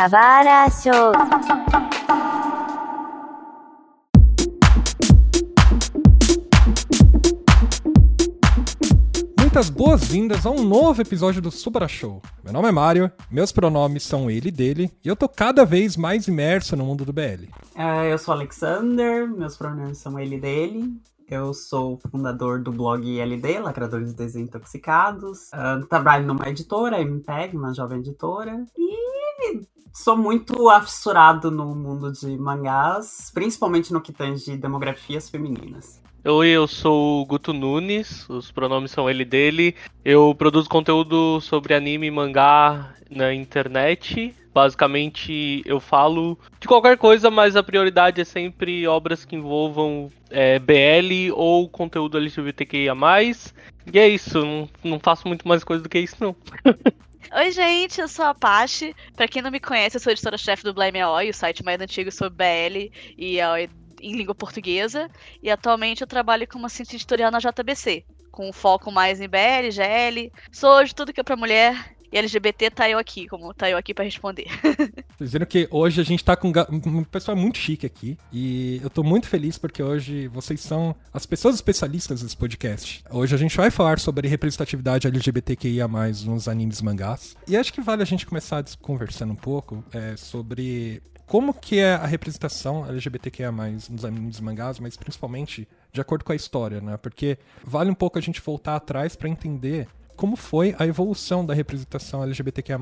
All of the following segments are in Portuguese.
Kawara Show. Muitas boas-vindas a um novo episódio do Subara Show. Meu nome é Mário, meus pronomes são ele e dele, e eu tô cada vez mais imerso no mundo do BL. É, eu sou Alexander, meus pronomes são ele e dele. Eu sou fundador do blog LD, Lacradores Desintoxicados. Uh, trabalho numa editora, MPEG, uma jovem editora. E sou muito afissurado no mundo de mangás, principalmente no que tange demografias femininas. Oi, eu sou o Guto Nunes, os pronomes são ele dele. Eu produzo conteúdo sobre anime e mangá na internet. Basicamente, eu falo de qualquer coisa, mas a prioridade é sempre obras que envolvam é, BL ou conteúdo LGBTQIA. E é isso, não, não faço muito mais coisa do que isso, não. Oi, gente, eu sou a Apache. Pra quem não me conhece, eu sou editora-chefe do Blame Aoi, o site mais antigo sobre BL e Aoi em língua portuguesa e atualmente eu trabalho como assistente editorial na JBC, com foco mais em BL, GL. Sou de tudo que é pra mulher e LGBT tá eu aqui, como tá eu aqui para responder. Viram que hoje a gente tá com um pessoal muito chique aqui. E eu tô muito feliz porque hoje vocês são as pessoas especialistas desse podcast. Hoje a gente vai falar sobre representatividade LGBTQIA nos animes mangás. E acho que vale a gente começar conversando um pouco é, sobre como que é a representação LGBTQIA+, nos animes mangás, mas principalmente de acordo com a história, né? Porque vale um pouco a gente voltar atrás para entender como foi a evolução da representação LGBTQIA+,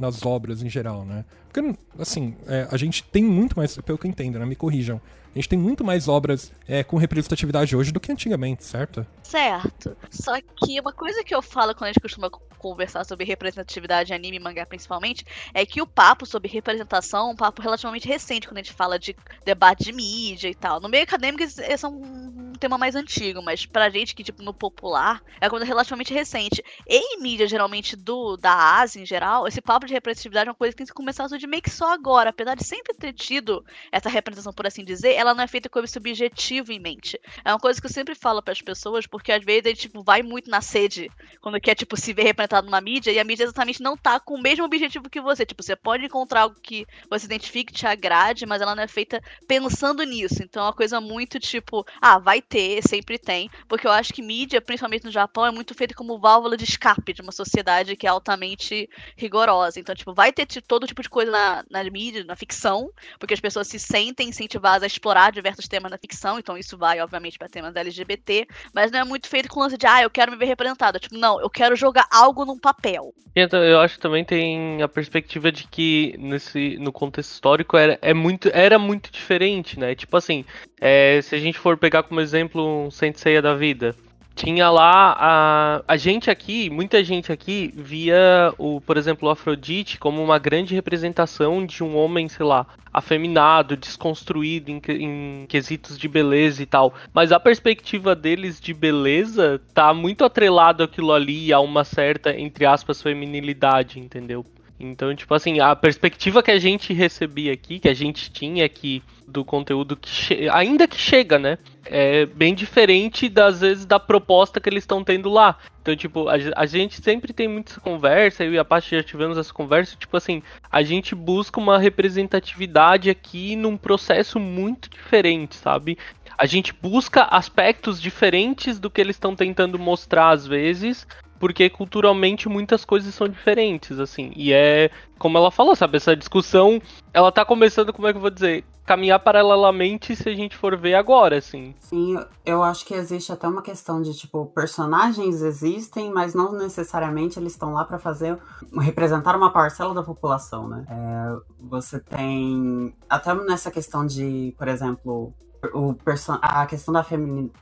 nas obras em geral, né? Porque, assim, é, a gente tem muito mais, pelo que eu entendo, né? Me corrijam, a gente tem muito mais obras é, com representatividade hoje do que antigamente, certo? Certo. Só que uma coisa que eu falo quando a gente costuma conversar sobre representatividade anime e mangá principalmente, é que o papo sobre representação é um papo relativamente recente quando a gente fala de debate de mídia e tal. No meio acadêmico esse é um tema mais antigo, mas pra gente que, tipo, no popular, é coisa relativamente recente. E em mídia, geralmente, do da Ásia em geral, esse papo de representatividade é uma coisa que tem que começar a surgir meio que só agora. Apesar de sempre ter tido essa representação, por assim dizer, ela não é feita com esse objetivo em mente. É uma coisa que eu sempre falo para as pessoas, porque às vezes a gente tipo, vai muito na sede quando quer tipo, se ver representado numa mídia e a mídia exatamente não tá com o mesmo objetivo que você. Tipo, você pode encontrar algo que você identifique, te agrade, mas ela não é feita pensando nisso. Então é uma coisa muito tipo, ah, vai ter, sempre tem. Porque eu acho que mídia, principalmente no Japão, é muito feita como válvula de escape de uma sociedade que é altamente rigorosa. Então, tipo, vai ter todo tipo de coisa na, na mídia, na ficção, porque as pessoas se sentem incentivadas a explorar diversos temas na ficção, então isso vai, obviamente, para temas LGBT, mas não é muito feito com lance de, ah, eu quero me ver representada. Tipo, não, eu quero jogar algo num papel. Então, eu acho que também tem a perspectiva de que nesse, no contexto histórico era, é muito, era muito diferente, né? Tipo assim, é, se a gente for pegar como exemplo um Senseiya da vida, tinha lá a, a gente aqui, muita gente aqui via o, por exemplo, o Afrodite como uma grande representação de um homem, sei lá, afeminado, desconstruído em, em quesitos de beleza e tal. Mas a perspectiva deles de beleza tá muito atrelado àquilo ali a uma certa, entre aspas, feminilidade, entendeu? Então, tipo assim, a perspectiva que a gente recebia aqui, que a gente tinha aqui do conteúdo que ainda que chega, né? É bem diferente das vezes da proposta que eles estão tendo lá. Então, tipo, a, a, gente sempre tem muita conversa, eu e a Paty já tivemos essa conversa, tipo assim, a gente busca uma representatividade aqui num processo muito diferente, sabe? A gente busca aspectos diferentes do que eles estão tentando mostrar às vezes, porque culturalmente muitas coisas são diferentes, assim. E é, como ela falou, sabe, essa discussão, ela tá começando, como é que eu vou dizer, caminhar paralelamente se a gente for ver agora, assim. Sim, eu acho que existe até uma questão de, tipo, personagens existem, mas não necessariamente eles estão lá para fazer, representar uma parcela da população, né? É, você tem, até nessa questão de, por exemplo, o a questão da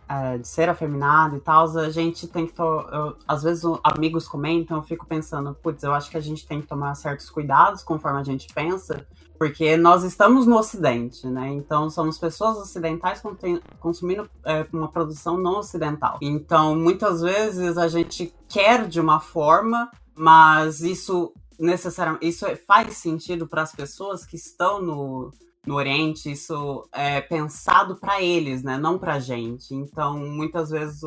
é, de ser afeminado e tal, a gente tem que. Eu, às vezes amigos comentam, eu fico pensando, putz, eu acho que a gente tem que tomar certos cuidados conforme a gente pensa, porque nós estamos no Ocidente, né? Então somos pessoas ocidentais consumindo é, uma produção não ocidental. Então muitas vezes a gente quer de uma forma, mas isso necessariamente isso faz sentido para as pessoas que estão no no Oriente, isso é pensado para eles, né? Não para gente. Então, muitas vezes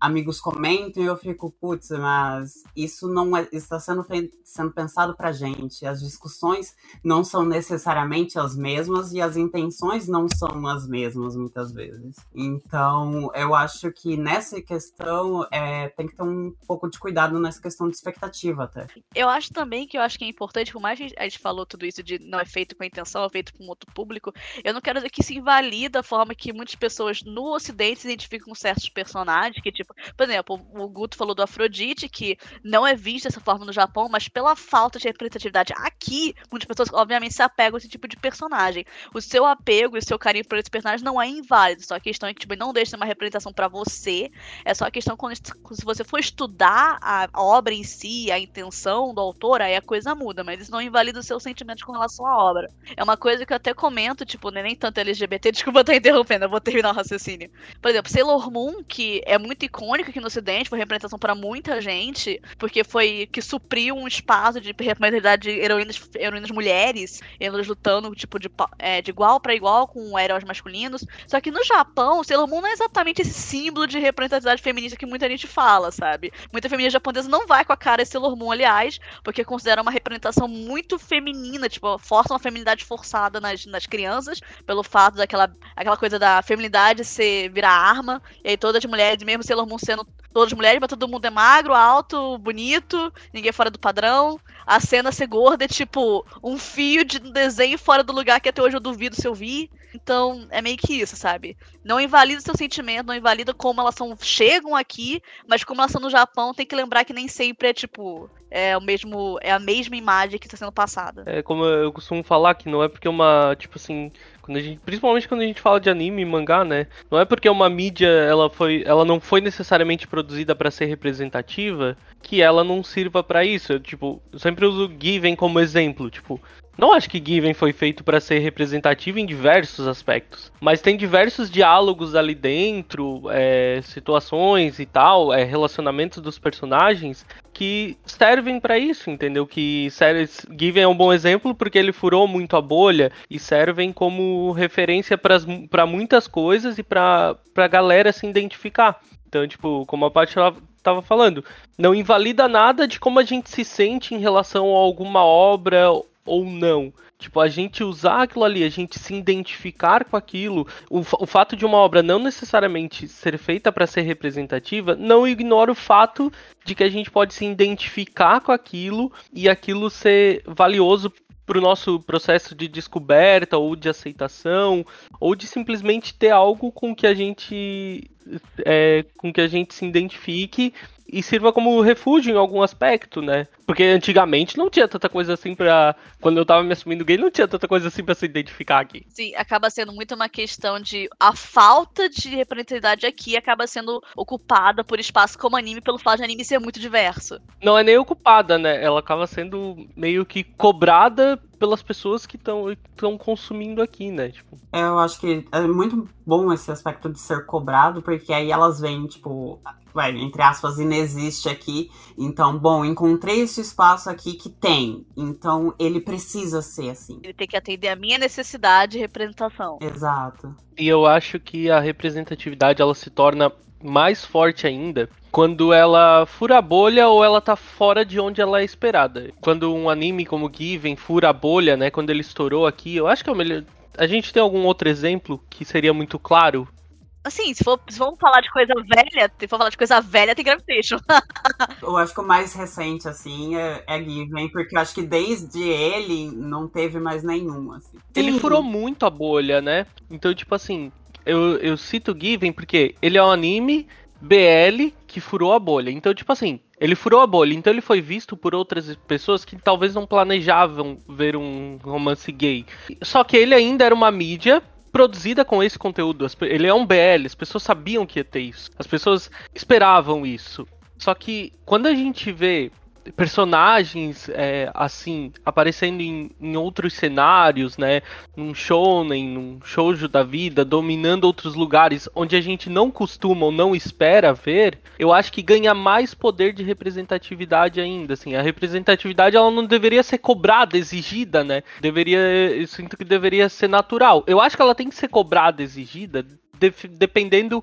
amigos comentam e eu fico, putz, mas isso não é, está sendo, sendo pensado pra gente. As discussões não são necessariamente as mesmas e as intenções não são as mesmas muitas vezes. Então, eu acho que nessa questão é, tem que ter um pouco de cuidado nessa questão de expectativa até. Eu acho também que eu acho que é importante, por mais que a gente falou tudo isso de não é feito com intenção, é feito com outro público, eu não quero dizer que se invalida a forma que muitas pessoas no ocidente se identificam com certos personagens, que tipo, por exemplo, o Guto falou do Afrodite, que não é visto dessa forma no Japão, mas pela falta de representatividade aqui, muitas pessoas obviamente se apegam a esse tipo de personagem. O seu apego e o seu carinho por esse personagem não é inválido, só a questão é que tipo, não deixa uma representação para você, é só a questão quando se você for estudar a obra em si, a intenção do autor, aí a coisa muda, mas isso não invalida o seu sentimento com relação à obra. É uma coisa que eu até comento, tipo, nem tanto LGBT, desculpa estar interrompendo, eu vou terminar o raciocínio. Por exemplo, Sailor Moon, que é muito icônico aqui no ocidente, foi representação para muita gente, porque foi que supriu um espaço de representatividade de heroínas, heroínas mulheres, elas lutando, tipo, de, é, de igual para igual com heróis masculinos. Só que no Japão, Sailor Moon não é exatamente esse símbolo de representatividade feminista que muita gente fala, sabe? Muita feminista japonesa não vai com a cara de Sailor Moon, aliás, porque considera uma representação muito feminina, tipo, força uma feminidade forçada nas, nas crianças, pelo fato daquela aquela coisa da feminidade ser virar arma, e aí todas as mulheres, mesmo Sailor Moon sendo todas mulheres, mas todo mundo é magro, alto, bonito, ninguém é fora do padrão. A cena ser gorda é tipo um fio de desenho fora do lugar que até hoje eu duvido se eu vi. Então, é meio que isso, sabe? Não invalida seu sentimento, não invalida como elas são, chegam aqui, mas como elas são no Japão, tem que lembrar que nem sempre é tipo é o mesmo é a mesma imagem que está sendo passada. É como eu costumo falar que não é porque uma tipo assim quando a gente, principalmente quando a gente fala de anime e mangá, né? Não é porque uma mídia ela foi, ela não foi necessariamente produzida para ser representativa que ela não sirva para isso. Eu, tipo, sempre uso Given como exemplo, tipo, não acho que Given foi feito para ser representativo em diversos aspectos, mas tem diversos diálogos ali dentro, é, situações e tal, é, relacionamentos dos personagens que servem para isso, entendeu? Que Given é um bom exemplo porque ele furou muito a bolha e servem como referência para muitas coisas e para a galera se identificar. Então, tipo, como a Paty estava falando, não invalida nada de como a gente se sente em relação a alguma obra ou não. Tipo, a gente usar aquilo ali, a gente se identificar com aquilo, o, o fato de uma obra não necessariamente ser feita para ser representativa, não ignora o fato de que a gente pode se identificar com aquilo e aquilo ser valioso para o nosso processo de descoberta ou de aceitação ou de simplesmente ter algo com que a gente é, com que a gente se identifique e sirva como refúgio em algum aspecto, né? Porque antigamente não tinha tanta coisa assim pra. Quando eu tava me assumindo gay, não tinha tanta coisa assim pra se identificar aqui. Sim, acaba sendo muito uma questão de. A falta de representatividade aqui acaba sendo ocupada por espaço como anime, pelo fato de anime ser muito diverso. Não é nem ocupada, né? Ela acaba sendo meio que cobrada pelas pessoas que estão consumindo aqui, né? Tipo. É, eu acho que é muito bom esse aspecto de ser cobrado, porque aí elas vêm, tipo, vai, entre aspas, inexiste aqui. Então, bom, encontrei esse espaço aqui que tem. Então, ele precisa ser assim. Ele tem que atender a minha necessidade de representação. Exato. E eu acho que a representatividade ela se torna mais forte ainda quando ela fura a bolha ou ela tá fora de onde ela é esperada. Quando um anime como Given fura a bolha, né, quando ele estourou aqui, eu acho que é o melhor. A gente tem algum outro exemplo que seria muito claro? Assim, se for, se for falar de coisa velha, se for falar de coisa velha, tem Gravitation. eu acho que o mais recente, assim, é, é Given, porque eu acho que desde ele não teve mais nenhum, assim. Ele furou muito a bolha, né? Então, tipo assim, eu, eu cito Given porque ele é um anime BL que furou a bolha. Então, tipo assim, ele furou a bolha, então ele foi visto por outras pessoas que talvez não planejavam ver um romance gay. Só que ele ainda era uma mídia produzida com esse conteúdo. Ele é um BL, as pessoas sabiam que ia ter isso. As pessoas esperavam isso. Só que quando a gente vê personagens é, assim aparecendo em, em, outros cenários, né? Num shonen, num shoujo da vida, dominando outros lugares onde a gente não costuma ou não espera ver, eu acho que ganha mais poder de representatividade ainda. Assim, a representatividade ela não deveria ser cobrada, exigida, né? Deveria, eu sinto que deveria ser natural. Eu acho que ela tem que ser cobrada, exigida dependendo,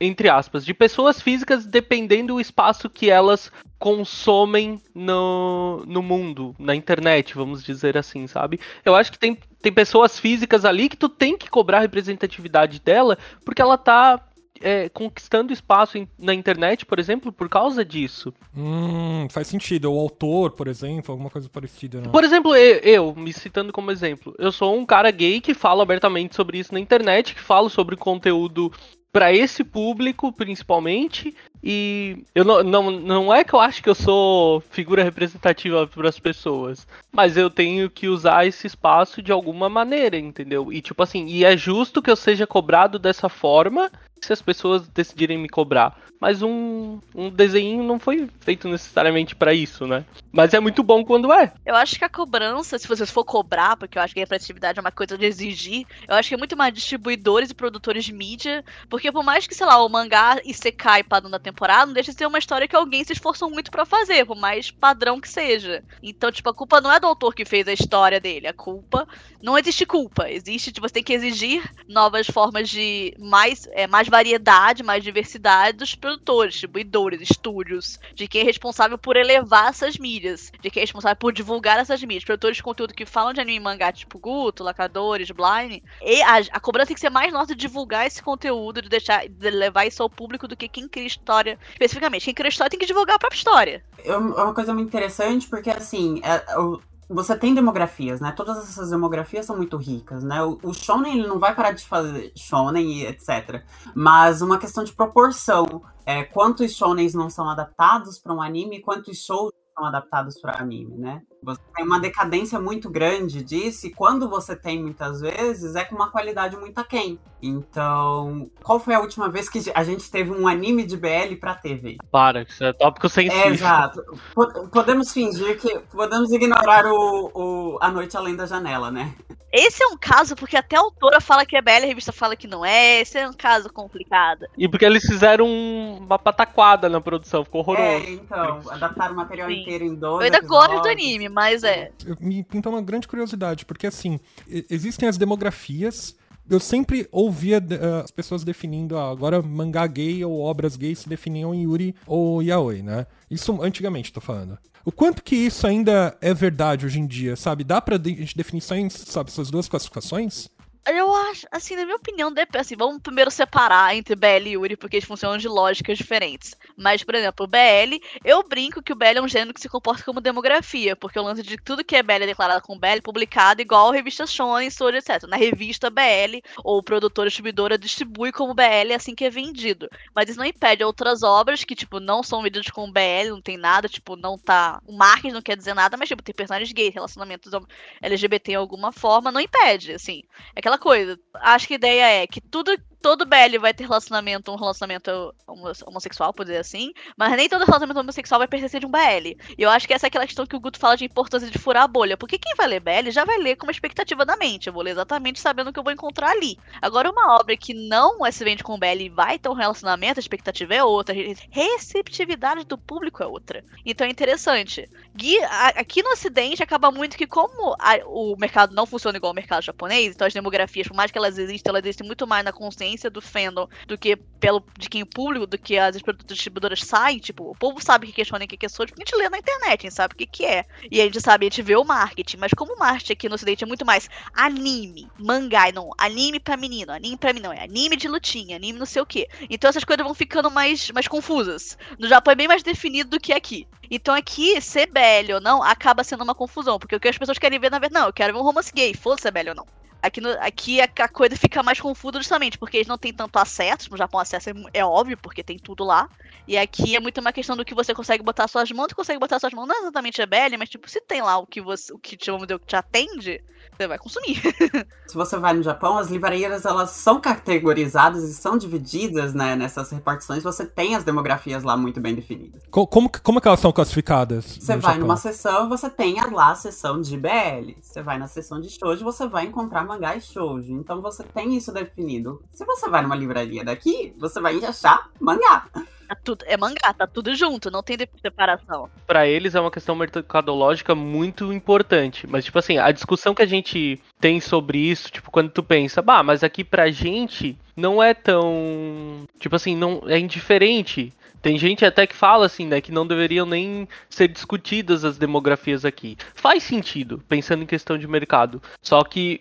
entre aspas, de pessoas físicas dependendo do espaço que elas consomem no, no mundo, na internet, vamos dizer assim, sabe? Eu acho que tem, tem pessoas físicas ali que tu tem que cobrar a representatividade dela, porque ela tá é, conquistando espaço na internet, por exemplo, por causa disso. Hum, faz sentido. O autor, por exemplo, alguma coisa parecida. Né? Por exemplo, eu, eu, me citando como exemplo, eu sou um cara gay que fala abertamente sobre isso na internet, que falo sobre conteúdo para esse público, principalmente. E eu não, não, não é que eu acho que eu sou figura representativa para as pessoas, mas eu tenho que usar esse espaço de alguma maneira, entendeu? E tipo assim, e é justo que eu seja cobrado dessa forma se as pessoas decidirem me cobrar. Mas um, um desenho não foi feito necessariamente para isso, né? Mas é muito bom quando é. Eu acho que a cobrança, se vocês for cobrar, porque eu acho que a representatividade é uma coisa de exigir, eu acho que é muito mais distribuidores e produtores de mídia, porque por mais que, sei lá, o mangá e secai padrão da temporada, não deixa de ser uma história que alguém se esforçou muito para fazer, por mais padrão que seja. Então, tipo, a culpa não é do autor que fez a história dele, a culpa não existe culpa, existe, tipo, você tem que exigir novas formas de mais, é, mais variedade, mais diversidade dos produtores, distribuidores, estúdios, de quem é responsável por elevar essas mídias, de quem é responsável por divulgar essas mídias, produtores de conteúdo que falam de anime e mangá, tipo Guto, Lacadores, Blind. E a, a cobrança tem que ser mais nossa de divulgar esse conteúdo, de deixar, de levar isso ao público do que quem cria história especificamente. Quem cria história tem que divulgar a própria história. É uma coisa muito interessante, porque assim, é, você tem demografias, né? Todas essas demografias são muito ricas, né? O, o shonen ele não vai parar de fazer shonen e etc. Mas uma questão de proporção, é, quantos shonens não são adaptados para um anime, quantos shows são adaptados para anime, né? Você tem uma decadência muito grande disso, e quando você tem muitas vezes, é com uma qualidade muito aquém. Então, qual foi a última vez que a gente teve um anime de BL pra TV? Para, isso é tópico sensível. É, exato. Podemos fingir que. Podemos ignorar o, o A Noite Além da Janela, né? Esse é um caso porque até a autora fala que é BL, a revista fala que não é. Esse é um caso complicado. E porque eles fizeram uma pataquada na produção, ficou horroroso. É, então, adaptaram o material Sim. inteiro em dois. Eu ainda gosto do anime, mas é. Me pintou uma grande curiosidade, porque assim, existem as demografias. Eu sempre ouvia uh, as pessoas definindo, ah, agora mangá gay ou obras gays se definiam em Yuri ou Yaoi, né? Isso antigamente, tô falando. O quanto que isso ainda é verdade hoje em dia, sabe? Dá pra de definir sabe, essas duas classificações? Eu acho, assim, na minha opinião, assim, vamos primeiro separar entre BL e Yuri, porque eles funcionam de lógicas diferentes. Mas, por exemplo, o BL, eu brinco que o BL é um gênero que se comporta como demografia, porque o lance de tudo que é BL é declarado como BL, publicado igual a revista Shonen, Story, etc. Na revista BL, ou produtora distribuidora distribui como BL assim que é vendido. Mas isso não impede outras obras que, tipo, não são vendidas como BL, não tem nada, tipo, não tá. O marketing não quer dizer nada, mas, tipo, tem personagens gays, relacionamentos LGBT em alguma forma, não impede, assim. É aquela coisa. Acho que a ideia é que tudo todo BL vai ter relacionamento, um relacionamento homossexual, por dizer assim, mas nem todo relacionamento homossexual vai pertencer de um BL. E eu acho que essa é aquela questão que o Guto fala de importância de furar a bolha, porque quem vai ler BL já vai ler com uma expectativa da mente, eu vou ler exatamente sabendo o que eu vou encontrar ali. Agora, uma obra que não se vende com BL e vai ter um relacionamento, a expectativa é outra, a receptividade do público é outra. Então é interessante. Gui, aqui no Ocidente acaba muito que como a, o mercado não funciona igual ao mercado japonês, então as demografias, por mais que elas existem, elas existem muito mais na consciência do fandom do que pelo de quem o público, do que as distribuidoras saem. Tipo, o povo sabe que shonen, o que é Sword, porque a gente lê na internet, a gente sabe o que, que é. E a gente sabe, a gente vê o marketing. Mas como o marketing aqui no ocidente é muito mais anime, mangá, não, anime pra menino, anime pra menino, é anime de lutinha, anime não sei o que. Então essas coisas vão ficando mais, mais confusas. No Japão é bem mais definido do que aqui. Então aqui, ser BL ou não, acaba sendo uma confusão. Porque o que as pessoas querem ver, na verdade, não, eu quero ver um romance gay, foda-se é BL ou não. Aqui, no, aqui a, a, coisa fica mais confusa justamente porque eles não têm tanto acesso. No Japão, acesso é, é, óbvio, porque tem tudo lá. E aqui é muito uma questão do que você consegue botar suas mãos. Você consegue botar suas mãos, não é exatamente a BL, mas tipo, se tem lá o que você, o que, vamos dizer, o que te atende, você vai consumir. Se você vai no Japão, as livrarias elas são categorizadas e são divididas né, nessas repartições. Você tem as demografias lá muito bem definidas. Como, como, como é que elas são classificadas? Você vai Japão? numa seção e você tem lá a seção de BL. Você vai na seção de shoujo você vai encontrar mangá e shoujo. Então você tem isso definido. Se você vai numa livraria daqui, você vai achar mangá. Tá tudo, é mangá, tá tudo junto, não tem separação. Para eles é uma questão mercadológica muito importante. Mas, tipo assim, a discussão que a gente tem sobre isso, tipo, quando tu pensa, bah, mas aqui pra gente não é tão. Tipo assim, não é indiferente. Tem gente até que fala assim, né, que não deveriam nem ser discutidas as demografias aqui. Faz sentido, pensando em questão de mercado. Só que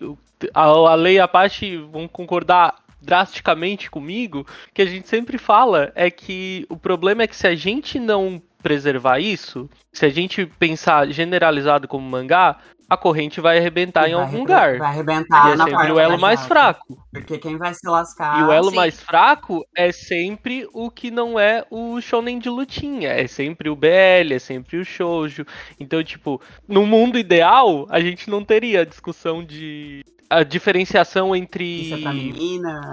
a, a lei e a parte vão concordar drasticamente comigo, que a gente sempre fala é que o problema é que se a gente não preservar isso, se a gente pensar generalizado como mangá, a corrente vai arrebentar em algum lugar. Vai arrebentar E é na sempre parte o elo mais fraco. Porque quem vai se lascar. E o elo sim. mais fraco é sempre o que não é o shonen de lutinha. É sempre o BL, é sempre o shoujo. Então, tipo, no mundo ideal, a gente não teria a discussão de... A diferenciação entre...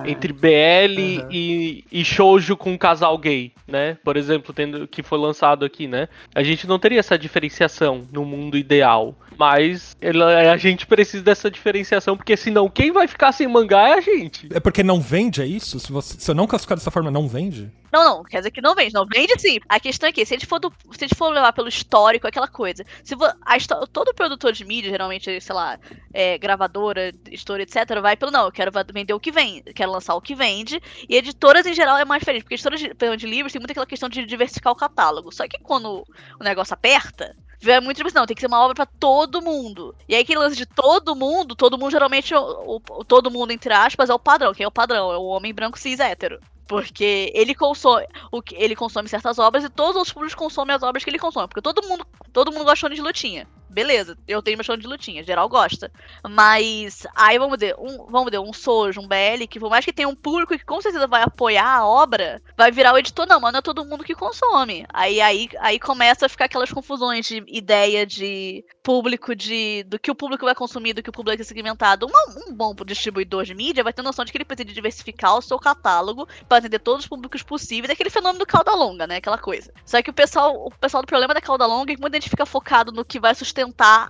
Entre BL Uhum. e, e shoujo com casal gay, né? Por exemplo, tendo que foi lançado aqui, né? A gente não teria essa diferenciação no mundo ideal, mas ela- a gente precisa dessa diferenciação porque senão quem vai ficar sem mangá é a gente. É porque não vende, é isso? Se, você, se eu não classificar dessa forma, não vende? Não, não, quer dizer que não vende. Não vende sim. A questão é que, se a gente for, do- se a gente for levar pelo histórico, aquela coisa. Se vo- a todo produtor de mídia, geralmente, sei lá, é, gravadora, editora, etc., vai pelo não, eu quero vender o que vende, quero lançar o que vende. E editoras em geral é mais diferente, porque editoras de, perdão, de livros tem muito aquela questão de diversificar o catálogo. Só que quando o negócio aperta. É muito tipo assim, não, tem que ser uma obra pra todo mundo. E aí, aquele lance de todo mundo, todo mundo geralmente, o, o- todo mundo, entre aspas, é o padrão. Quem é o padrão? É o homem branco cis hétero. Porque ele consome, o ele consome certas obras e todos os públicos consomem as obras que ele consome. Porque todo mundo, todo mundo gosta de lutinha. Beleza, eu tenho meu show de lutinha, geral gosta. Mas aí vamos dizer, um, vamos dizer, um Sojo, um BL, que por mais que tenha um público que com certeza vai apoiar a obra, vai virar o editor, não, mas não é todo mundo que consome. Aí, aí, aí começa a ficar aquelas confusões de ideia de público, de do que o público vai consumir, do que o público é segmentado. Uma- um bom distribuidor de mídia vai ter noção de que ele precisa diversificar o seu catálogo para atender todos os públicos possíveis. É aquele fenômeno do cauda longa, né? Aquela coisa. Só que o pessoal, o pessoal do problema da cauda longa é que muita gente fica focado no que vai sustentar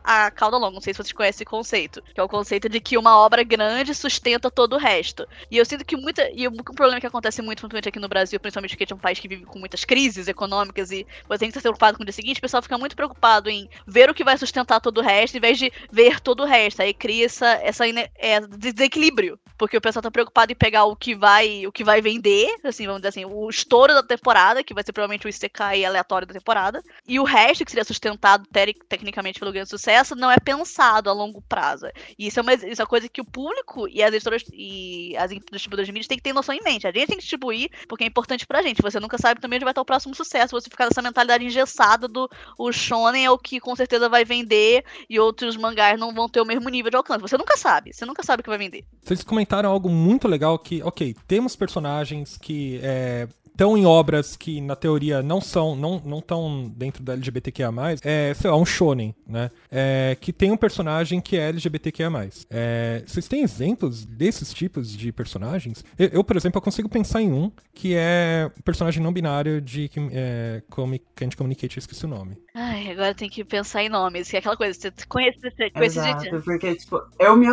a cauda longa. Não sei se vocês conhecem esse conceito. Que é o conceito de que uma obra grande sustenta todo o resto. E eu sinto que muita. E um problema que acontece muito, principalmente aqui no Brasil, principalmente porque a gente é um país que vive com muitas crises econômicas e você tem que estar preocupado com o dia seguinte, o pessoal fica muito preocupado em ver o que vai sustentar todo o resto, em vez de ver todo o resto. Aí cria essa, essa é, desequilíbrio. Porque o pessoal tá preocupado em pegar o que vai, o que vai vender, assim, vamos dizer assim, o estouro da temporada, que vai ser provavelmente o ICK aleatório da temporada, e o resto, que seria sustentado teri- tecnicamente pelo grande sucesso, não é pensado a longo prazo. E isso é uma, isso é uma coisa que o público e as editoras e as distribuidoras de mídia têm que ter noção em mente. A gente tem que distribuir porque é importante pra gente. Você nunca sabe também onde vai estar o próximo sucesso. Você ficar nessa mentalidade engessada do o shonen é o que com certeza vai vender e outros mangás não vão ter o mesmo nível de alcance. Você nunca sabe. Você nunca sabe o que vai vender. Vocês algo muito legal que, ok, temos personagens que estão em obras que na teoria não são, não não estão dentro da LGBTQIA+, é, sei lá, um shonen, né? É, que tem um personagem que é LGBTQIA+. É, vocês têm exemplos desses tipos de personagens? Eu, eu, por exemplo, eu consigo pensar em um que é o personagem não binário de é, Comic, Candy Communicate, eu esqueci o nome. Ai, agora tem que pensar em nomes, que é aquela coisa, você conhece, você conhece Exato, gente. porque, tipo, eu me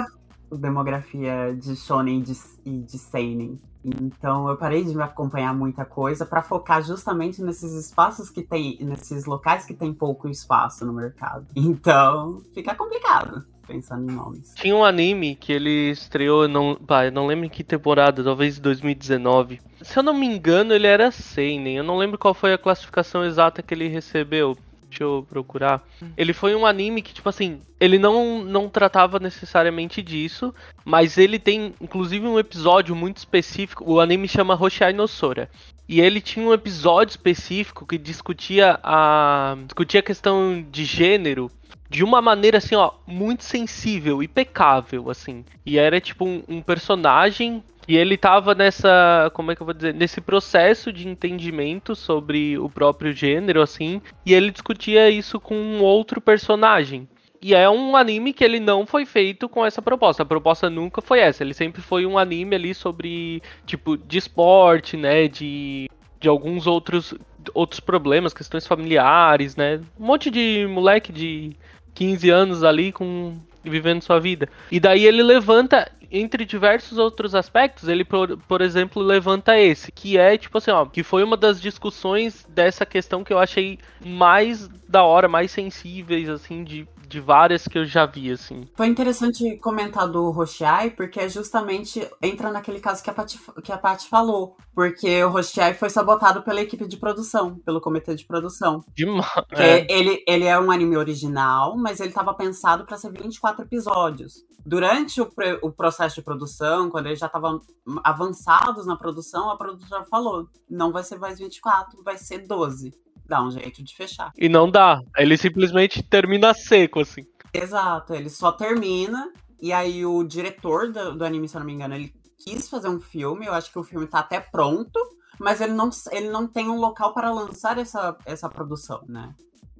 demografia de shonen e de seinen. Então eu parei de me acompanhar muita coisa pra focar justamente nesses espaços que tem, nesses locais que tem pouco espaço no mercado. Então fica complicado pensando em nomes. Tinha um anime que ele estreou, não, pá, eu não lembro em que temporada, talvez em 2019. Se eu não me engano, ele era seinen. Eu não lembro qual foi a classificação exata que ele recebeu. Deixa eu procurar. Ele foi um anime que, tipo assim, ele não, não tratava necessariamente disso, mas ele tem, inclusive, um episódio muito específico. O anime chama Hoshai no Sora. E ele tinha um episódio específico que discutia a, discutia a questão de gênero de uma maneira assim, ó, muito sensível, impecável, assim. E era tipo um, um personagem e ele tava nessa, como é que eu vou dizer, nesse processo de entendimento sobre o próprio gênero, assim, e ele discutia isso com um outro personagem. E é um anime que ele não foi feito com essa proposta. A proposta nunca foi essa. Ele sempre foi um anime ali sobre, tipo, de esporte, né? De, de alguns outros, outros problemas, questões familiares, né? Um monte de moleque de 15 anos ali com vivendo sua vida. E daí ele levanta entre diversos outros aspectos, ele, por, por exemplo, levanta esse, que é, tipo assim, ó, que foi uma das discussões dessa questão que eu achei mais da hora, mais sensíveis, assim, de, de várias que eu já vi, assim. Foi interessante comentar do Rochiai, porque é justamente entra naquele caso que a Paty, que a Paty falou. Porque o Rochiai foi sabotado pela equipe de produção, pelo comitê de produção. Demais. É. Ele, ele é um anime original, mas ele estava pensado para ser 24 episódios. Durante o, o, processo de produção, quando eles já estavam avançados na produção, a produtora falou: não vai ser mais 24, vai ser 12 dá um jeito de fechar. E não dá. Ele simplesmente termina seco, assim. Exato, ele só termina. E aí o diretor do, do anime, se eu não me engano, ele quis fazer um filme. Eu acho que o filme tá até pronto. Mas ele não, ele não tem um local para lançar essa, essa produção, né?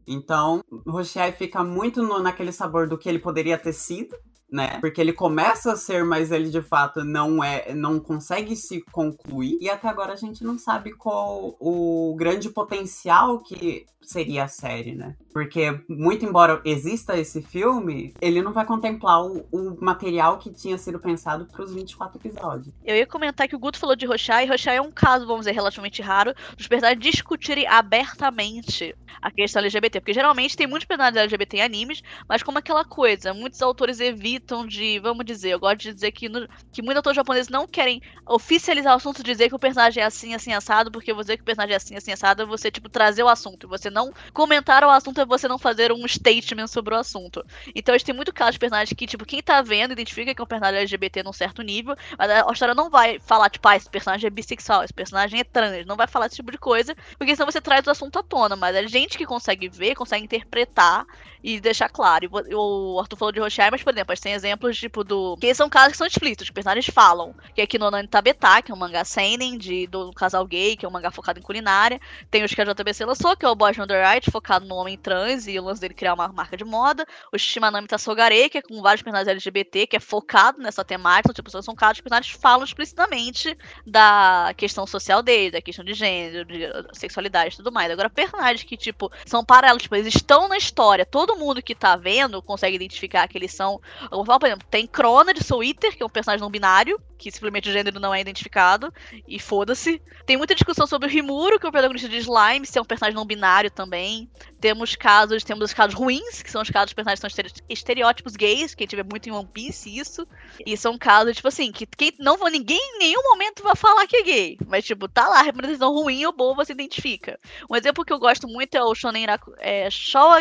Então, o Rochiai fica muito no, naquele sabor do que ele poderia ter sido, né? Porque ele começa a ser, mas ele de fato não é, não consegue se concluir. E até agora a gente não sabe qual o grande potencial que seria a série, né? Porque, muito embora exista esse filme, ele não vai contemplar o, o material que tinha sido pensado para os 24 episódios. Eu ia comentar que o Guto falou de Rochai, e Rochai é um caso, vamos dizer, relativamente raro, dos personagens discutirem abertamente a questão LGBT. Porque geralmente tem muitos personagens LGBT em animes, mas como aquela coisa, muitos autores evitam de, vamos dizer, eu gosto de dizer que, no, que muitos autores japoneses não querem oficializar o assunto, dizer que o personagem é assim, assim, assado, porque você que o personagem é assim, assim, assado, você, tipo, trazer o assunto. Você não comentar o assunto é você não fazer um statement sobre o assunto. Então a gente tem muito caso de personagens que, tipo, quem tá vendo identifica que é um personagem LGBT num certo nível, mas a história não vai falar, tipo, ah, esse personagem é bissexual, esse personagem é trans, não vai falar esse tipo de coisa, porque senão você traz o assunto à tona, mas a gente que consegue ver, consegue interpretar e deixar claro. O Arthur falou de Rochai, mas, por exemplo, a gente tem exemplos, tipo, do. Que são casos que são explícitos, os personagens falam. Que é aqui no Nani Tabetá, que é um mangá seinen de, do casal gay, que é um mangá focado em culinária. Tem os que a JBC lançou, que é o Boys on focado no homem trans e o lance dele criar uma marca de moda. O Shimanami Tassogare, que é com vários personagens LGBT, que é focado nessa temática. Tipo, são casos que os personagens falam explicitamente da questão social dele, da questão de gênero, de sexualidade e tudo mais. Agora, personagens que, tipo, são paralelos, tipo, eles estão na história, todo mundo que tá vendo consegue identificar que eles são. Eu vou falar, por exemplo, tem Crona de Eater, que é um personagem não binário, que simplesmente o gênero não é identificado, e foda-se. Tem muita discussão sobre o Rimuro, que é o protagonista de Slime, se é um personagem não binário também. Temos casos, temos os casos ruins, que são os casos dos personagens que são estereótipos gays, que a gente vê muito em One Piece isso. E são casos, tipo assim, que quem não ninguém em nenhum momento vai falar que é gay. Mas, tipo, tá lá, representação ruim ou boa, você identifica. Um exemplo que eu gosto muito é o Shonen é, Showa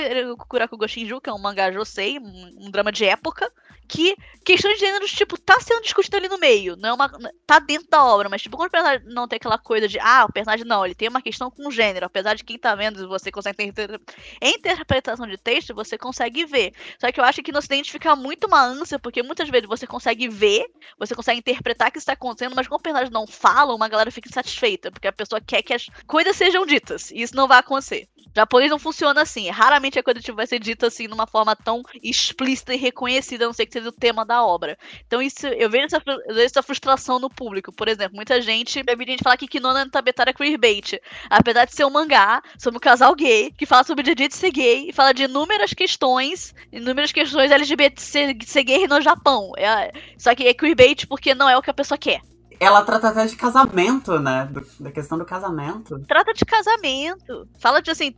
Kuraku Goshinju, que é um mangá josei, um, um drama de época que questão de gêneros, tipo, tá sendo discutido ali no meio. Não é uma, tá dentro da obra, mas, tipo, quando o personagem não tem aquela coisa de, ah, o personagem não, ele tem uma questão com gênero. Apesar de quem tá vendo, você consegue ter inter... interpretação de texto, você consegue ver. Só que eu acho que no ocidente fica muito uma ânsia, porque muitas vezes você consegue ver, você consegue interpretar o que está acontecendo, mas quando o personagem não fala, uma galera fica insatisfeita, porque a pessoa quer que as coisas sejam ditas. E isso não vai acontecer. Japonês não funciona assim. Raramente a coisa tipo, vai ser dita assim numa forma tão explícita e reconhecida, a não ser que seja o tema da obra. Então, isso eu vejo essa, eu vejo essa frustração no público. Por exemplo, muita gente. Eu vi gente falar que Kinona Tabetara é queerbait. Apesar de ser um mangá sobre um casal gay, que fala sobre o dia de ser gay, e fala de inúmeras questões, inúmeras questões LGBT ser, ser gay no Japão. É, só que é queerbait porque não é o que a pessoa quer. Ela trata até de casamento, né? Do, da questão do casamento. Trata de casamento. Fala de, assim,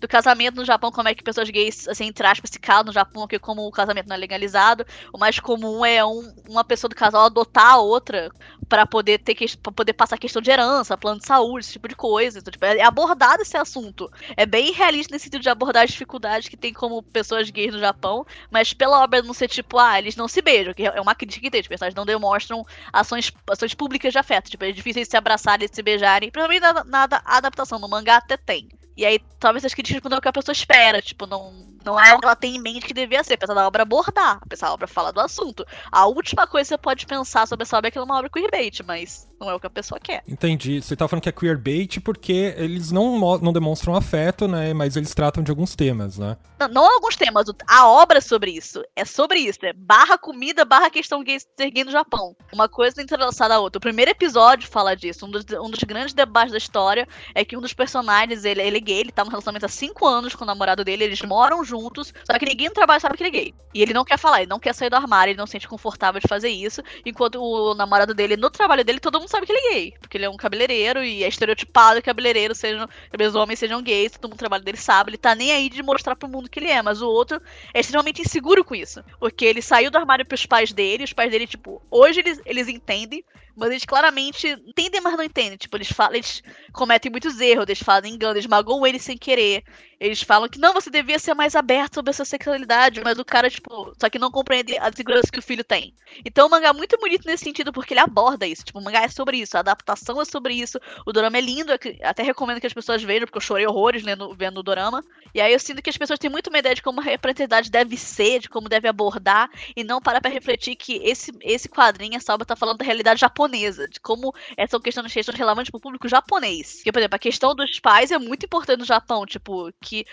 do casamento no Japão, como é que pessoas gays, assim, entre aspas, se casam no Japão, que como o casamento não é legalizado, o mais comum é um, uma pessoa do casal adotar a outra para poder ter que, pra poder passar questão de herança, plano de saúde, esse tipo de coisa. Então, tipo, é abordado esse assunto. É bem realista nesse sentido de abordar as dificuldades que tem como pessoas gays no Japão, mas pela obra não ser tipo, ah, eles não se beijam, que é uma crítica que tem, as pessoas não demonstram ações, ações públicas de afeto. Tipo, é difícil eles se abraçarem, se beijarem. Principalmente na, na, na adaptação. No mangá até tem. E aí, talvez as críticas não é o que a pessoa espera. Tipo, não, não é o que ela tem em mente que devia ser. Apesar da obra abordar. Apesar da obra falar do assunto. A última coisa que você pode pensar sobre essa obra é que ela é uma obra queerbait, mas não é o que a pessoa quer. Entendi. Você tá falando que é queerbait porque eles não, não demonstram afeto, né? Mas eles tratam de alguns temas, né? Não, não alguns temas. A obra é sobre isso. É sobre isso. É barra comida, barra questão gay ser gay no Japão. Uma coisa entrelaçada à outra. O primeiro episódio fala disso. Um dos, um dos grandes debates da história é que um dos personagens, ele, ele é gay, ele tá num relacionamento há cinco anos com o namorado dele, eles moram juntos juntos, só que ninguém no trabalho sabe que ele é gay. E ele não quer falar, ele não quer sair do armário, ele não se sente confortável de fazer isso, enquanto o namorado dele, no trabalho dele, todo mundo sabe que ele é gay, porque ele é um cabeleireiro e é estereotipado que cabeleireiros sejam, homens sejam gays, todo mundo no trabalho dele sabe, ele tá nem aí de mostrar pro mundo que ele é, mas o outro é extremamente inseguro com isso, porque ele saiu do armário pros pais dele, os pais dele, tipo, hoje eles, eles entendem, mas eles claramente entendem, mas não entendem. Tipo, eles falam, eles cometem muitos erros, eles fazem engano, eles magoam ele sem querer. Eles falam que não, você devia ser mais aberto sobre a sua sexualidade, mas o cara, tipo, só que não compreende a segurança que o filho tem. Então o mangá é muito bonito nesse sentido, porque ele aborda isso. Tipo, o mangá é sobre isso, a adaptação é sobre isso. O dorama é lindo, é até recomendo que as pessoas vejam, porque eu chorei horrores lendo, vendo o dorama. E aí eu sinto que as pessoas têm muito uma ideia de como a representatividade deve ser, de como deve abordar, e não parar pra refletir que esse, esse quadrinho, essa obra, tá falando da realidade japonesa, de como essas questões, questões relevantes pro público japonês. Porque, por exemplo, a questão dos pais é muito importante no Japão, tipo, que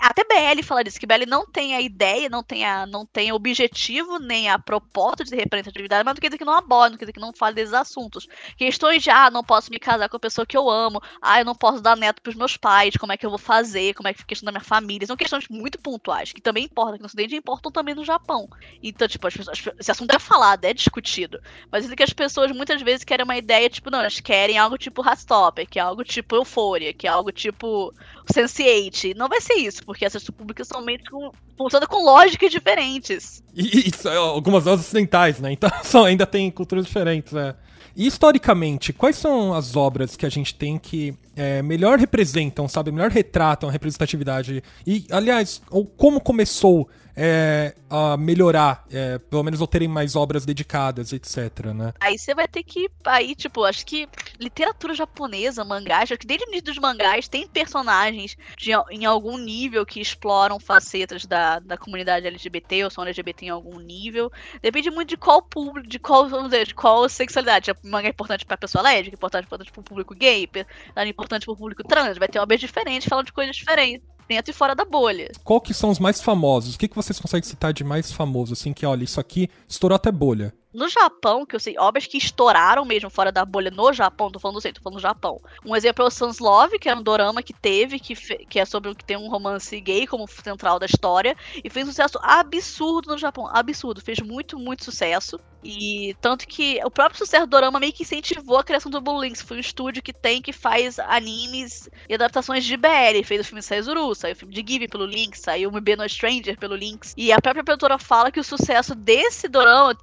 até BL fala disso, que BL não tem a ideia, não tem a não tem objetivo nem a proposta de representatividade, mas não quer dizer que não aborda, não quer dizer que não fale desses assuntos. Questões de, ah, não posso me casar com a pessoa que eu amo, ah, eu não posso dar neto pros meus pais, como é que eu vou fazer, como é que fica a questão da minha família, são questões muito pontuais, que também importam, que no Ocidente importam também no Japão. Então, tipo, as pessoas, esse assunto é falado, é discutido, mas é que as pessoas muitas vezes querem uma ideia, tipo, não, elas querem algo tipo Rastopper, que é algo tipo Euphoria, que é algo tipo Sense8. Não vai ser isso, porque essas públicas são meio com, funcionam com lógicas diferentes. E, e algumas ocidentais, né? Então ainda tem culturas diferentes, né? E historicamente, quais são as obras que a gente tem que é, melhor representam, sabe? Melhor retratam a representatividade? E, aliás, ou como começou é, a melhorar, é, pelo menos ou terem mais obras dedicadas, etc, né? Aí você vai ter que, aí, tipo, acho que literatura japonesa, mangás, acho que desde o início dos mangás tem personagens de, em algum nível que exploram facetas da, da comunidade LGBT ou são LGBT em algum nível. Depende muito de qual público, de qual, vamos dizer, de qual sexualidade. O mangá é importante pra pessoa lésbica, é importante, importante pro público gay, é importante pro público trans, vai ter obras diferentes falando de coisas diferentes dentro e fora da bolha. Qual que são os mais famosos? O que, que vocês conseguem citar de mais famoso, assim, que, olha, isso aqui estourou até bolha? No Japão, que eu sei, obras que estouraram mesmo fora da bolha no Japão, tô falando do sei, tô falando do Japão. Um exemplo é o Sans Love, que é um dorama que teve, que, que é sobre que tem um romance gay como central da história, e fez um sucesso absurdo no Japão. Absurdo, fez muito, muito sucesso. E tanto que o próprio sucesso do Dorama meio que incentivou a criação do Blue Links. Foi um estúdio que tem, que faz animes e adaptações de BL. Fez o filme Saizuru, saiu o filme de Give pelo Links, saiu o Me No Stranger pelo Links. E a própria produtora fala que o sucesso desse Dorama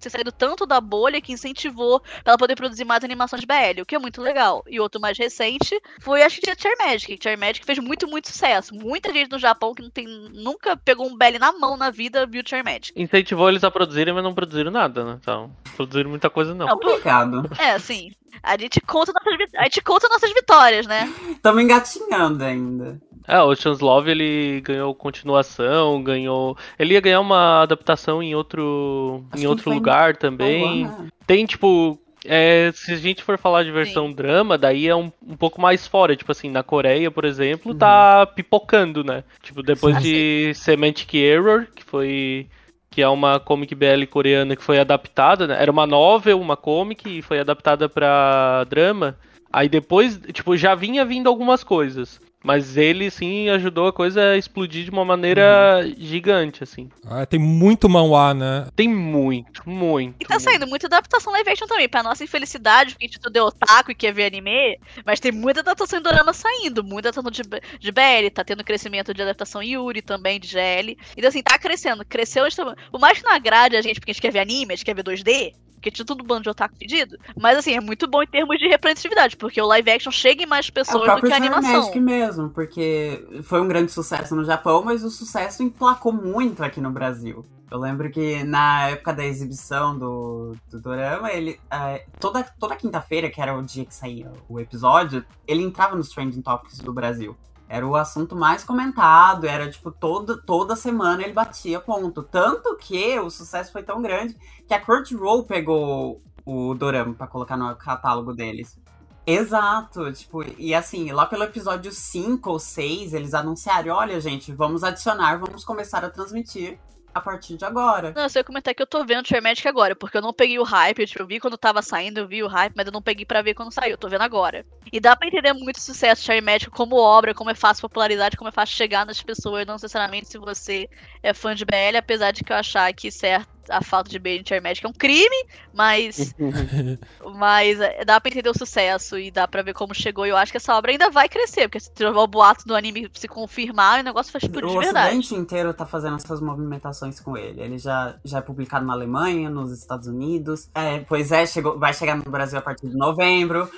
ter saído tanto da bolha que incentivou pra ela poder produzir mais animações de BL, o que é muito legal. E outro mais recente foi, acho que, Chair Magic. Chair Magic fez muito, muito sucesso. Muita gente no Japão que não tem, nunca pegou um BL na mão na vida viu Chair Magic. Incentivou eles a produzirem, mas não produziram nada né? Então, produziram muita coisa não. É complicado. É, assim. A gente conta nossas, a gente conta nossas vitórias, né? Estamos engatinhando ainda. É, o Ocean's Love ele ganhou continuação, ganhou. Ele ia ganhar uma adaptação em outro, em outro lugar também. Né? Tem, tipo, é, se a gente for falar de versão Sim. drama, daí é um, um pouco mais fora. Tipo assim, na Coreia, por exemplo, tá uhum. pipocando, né? Tipo, depois Sim. de Semantic Error, que foi que é uma comic BL coreana que foi adaptada, né? Era uma novel, uma comic, e foi adaptada para drama. Aí depois, tipo, já vinha vindo algumas coisas. Mas ele, sim, ajudou a coisa a explodir de uma maneira uhum. gigante, assim. Ah, tem muito manhwa, né? Tem muito, muito. E tá muito. saindo muita adaptação live action também. Pra nossa infelicidade, porque a gente tudo é otaku e quer ver anime, mas tem muita adaptação em dorama saindo. Muita adaptação de, de BL, tá tendo crescimento de adaptação Yuri também, de GL. Então, assim, tá crescendo. Cresceu, por mais que não agrade a gente, porque a gente quer ver anime, a gente quer ver 2D, porque tinha tudo bando de otaku pedido. Mas assim, é muito bom em termos de representatividade, porque o live action chega em mais é pessoas é do que a animação. Magic mesmo, porque foi um grande sucesso no Japão, mas o sucesso emplacou muito aqui no Brasil. Eu lembro que na época da exibição do, do Dorama, ele. É, toda toda quinta-feira, que era o dia que saía o episódio, ele entrava nos Trending Topics do Brasil. Era o assunto mais comentado, era tipo, todo, toda semana ele batia ponto. Tanto que o sucesso foi tão grande que a Crunchyroll pegou o Dorama para colocar no catálogo deles. Exato, tipo, e assim, lá pelo episódio 5 ou 6, eles anunciaram, olha, gente, vamos adicionar, vamos começar a transmitir a partir de agora. Não, eu sei comentar que eu tô vendo Chair Magic agora, porque eu não peguei o hype, eu vi quando tava saindo, eu vi o hype, mas eu não peguei pra ver quando saiu, eu tô vendo agora. E dá pra entender muito o sucesso de Magic como obra, como é fácil popularidade, como é fácil chegar nas pessoas, não necessariamente se você é fã de BL, apesar de que eu achar que certo a falta de beijo em Chair Magic é um crime, mas. mas é, dá pra entender o sucesso e dá pra ver como chegou. E eu acho que essa obra ainda vai crescer, porque se tiver o boato do anime se confirmar, o negócio faz tudo o de verdade. O ocidente inteiro tá fazendo essas movimentações com ele. Ele já, já é publicado na Alemanha, nos Estados Unidos. É, pois é, chegou, vai chegar no Brasil a partir de novembro.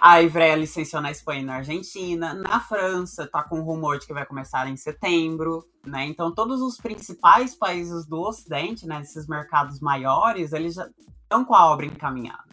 A Ivrea licenciou na Espanha e na Argentina. Na França, tá com rumor de que vai começar em setembro. Né? Então, todos os principais países do Ocidente, né, esses mercados maiores, eles já estão com a obra encaminhada.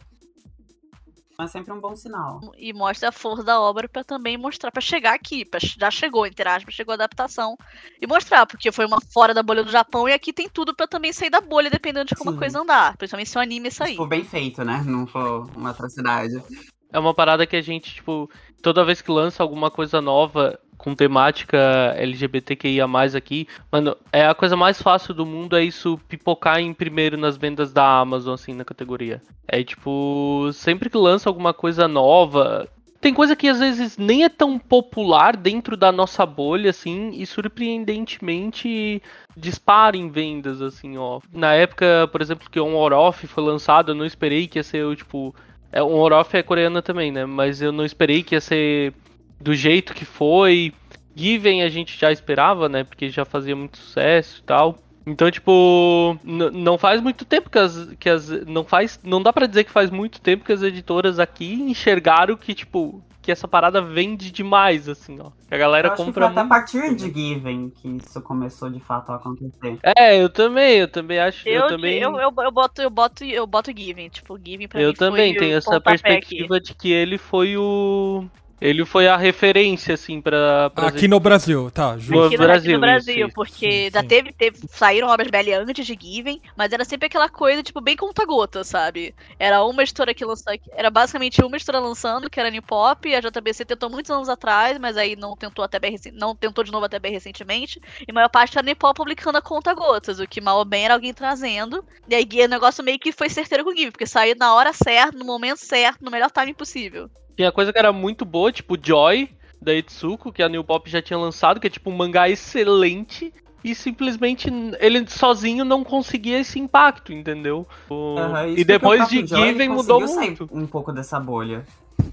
Então, é sempre um bom sinal. E mostra a força da obra para também mostrar, para chegar aqui, pra, já chegou, entre aspas, chegou a adaptação. E mostrar, porque foi uma fora da bolha do Japão e aqui tem tudo para também sair da bolha, dependendo de como Sim. a coisa andar. Principalmente se o anime sair. Se for bem feito, né? Não for uma atrocidade. É uma parada que a gente, tipo, toda vez que lança alguma coisa nova, com temática LGBTQIA aqui, mano, é a coisa mais fácil do mundo é isso pipocar em primeiro nas vendas da Amazon, assim, na categoria. É tipo, sempre que lança alguma coisa nova, tem coisa que às vezes nem é tão popular dentro da nossa bolha, assim, e surpreendentemente dispara em vendas, assim, ó. Na época, por exemplo, que o Orof foi lançado, eu não esperei que ia ser, tipo... É, o Orof é coreana também, né? Mas eu não esperei que ia ser do jeito que foi. Given a gente já esperava, né? Porque já fazia muito sucesso e tal. Então, tipo, não faz muito tempo que as, que as. Não faz. Não dá para dizer que faz muito tempo que as editoras aqui enxergaram que, tipo, que essa parada vende demais, assim, ó. Que a galera eu compra que foi até a partir de Given que isso começou de fato a acontecer. É, eu também, eu também acho. Eu, eu também. Eu, eu, eu, boto, eu boto, eu boto Given, tipo, Given pra eu mim. Eu também tenho essa perspectiva aqui. de que ele foi o ele foi a referência, assim, pra. pra aqui no Brasil, tá. Justo. Aqui no Brasil, aqui no Brasil isso, porque já teve, teve. Saíram obras BL antes de Given, mas era sempre aquela coisa, tipo, bem conta-gota, sabe? Era uma editora que lançou. Era basicamente uma editora lançando, que era New Pop, a JBC tentou muitos anos atrás, mas aí não tentou até bem não tentou de novo até bem recentemente. E a maior parte era New Pop publicando a conta-gotas, o que mal ou bem era alguém trazendo. E aí o negócio meio que foi certeiro com o Given, porque saiu na hora certa, no momento certo, no melhor timing possível. Tinha coisa que era muito boa, tipo Joy, da Itsuko, que a New Pop já tinha lançado, que é tipo um mangá excelente. E simplesmente ele sozinho não conseguia esse impacto, entendeu? Uhum, e depois de Given mudou muito. um pouco dessa bolha.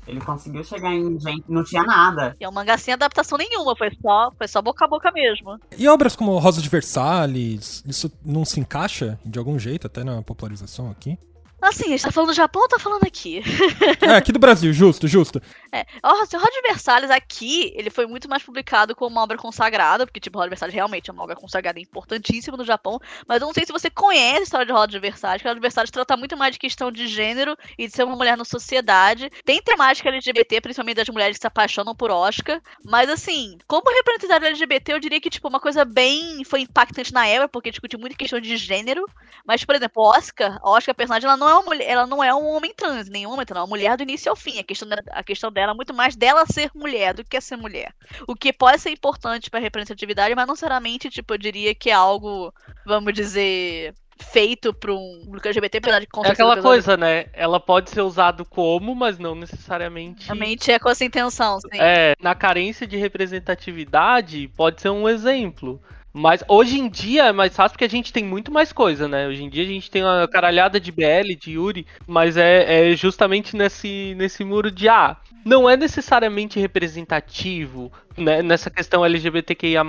Ele conseguiu chegar em gente, não tinha nada. E é um mangá sem adaptação nenhuma, foi só, foi só boca a boca mesmo. E obras como Rosa de Versalhes, isso não se encaixa de algum jeito até na popularização aqui? Assim, a gente tá falando do Japão ou tá falando aqui? é, aqui do Brasil, justo, justo. É, o Rod Versalhes aqui, ele foi muito mais publicado como uma obra consagrada, porque, tipo, Rod Versalhes realmente é uma obra consagrada importantíssima no Japão, mas eu não sei se você conhece a história de Rod Versalhes, porque Rod Versalhes trata muito mais de questão de gênero e de ser uma mulher na sociedade. Tem temática LGBT, principalmente das mulheres que se apaixonam por Oscar, mas, assim, como representatividade LGBT, eu diria que, tipo, uma coisa bem... foi impactante na época, porque discutiu muito questão de gênero, mas, por exemplo, Oscar, Oscar, a personagem, ela não é uma mulher, ela não é um homem trans, nenhum homem trans, é uma mulher do início ao fim. A questão, dela, a questão dela é muito mais dela ser mulher do que ser mulher. O que pode ser importante para representatividade, mas não necessariamente, tipo, eu diria que é algo, vamos dizer, feito para um público LGBT, apesar de É aquela coisa, né? Ela pode ser usado como, mas não necessariamente. Realmente é com essa intenção, sim. É, na carência de representatividade, pode ser um exemplo. Mas hoje em dia é mais fácil porque a gente tem muito mais coisa, né? Hoje em dia a gente tem uma caralhada de BL, de Yuri, mas é, é justamente nesse, nesse muro de ah, não é necessariamente representativo né, nessa questão LGBTQIA.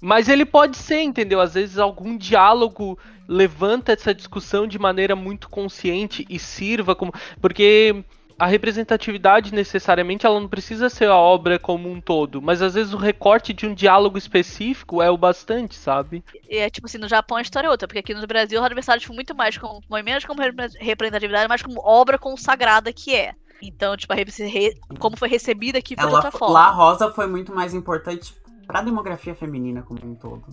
Mas ele pode ser, entendeu? Às vezes algum diálogo levanta essa discussão de maneira muito consciente e sirva como. Porque a representatividade necessariamente ela não precisa ser a obra como um todo, mas às vezes o recorte de um diálogo específico é o bastante, sabe? E é tipo assim, no Japão a história é outra, porque aqui no Brasil o aniversário foi muito mais como menos como representatividade, mas como obra consagrada que é. Então, tipo, a re... como foi recebida aqui foi de outra forma. Lá a Rosa foi muito mais importante para a demografia feminina como um todo.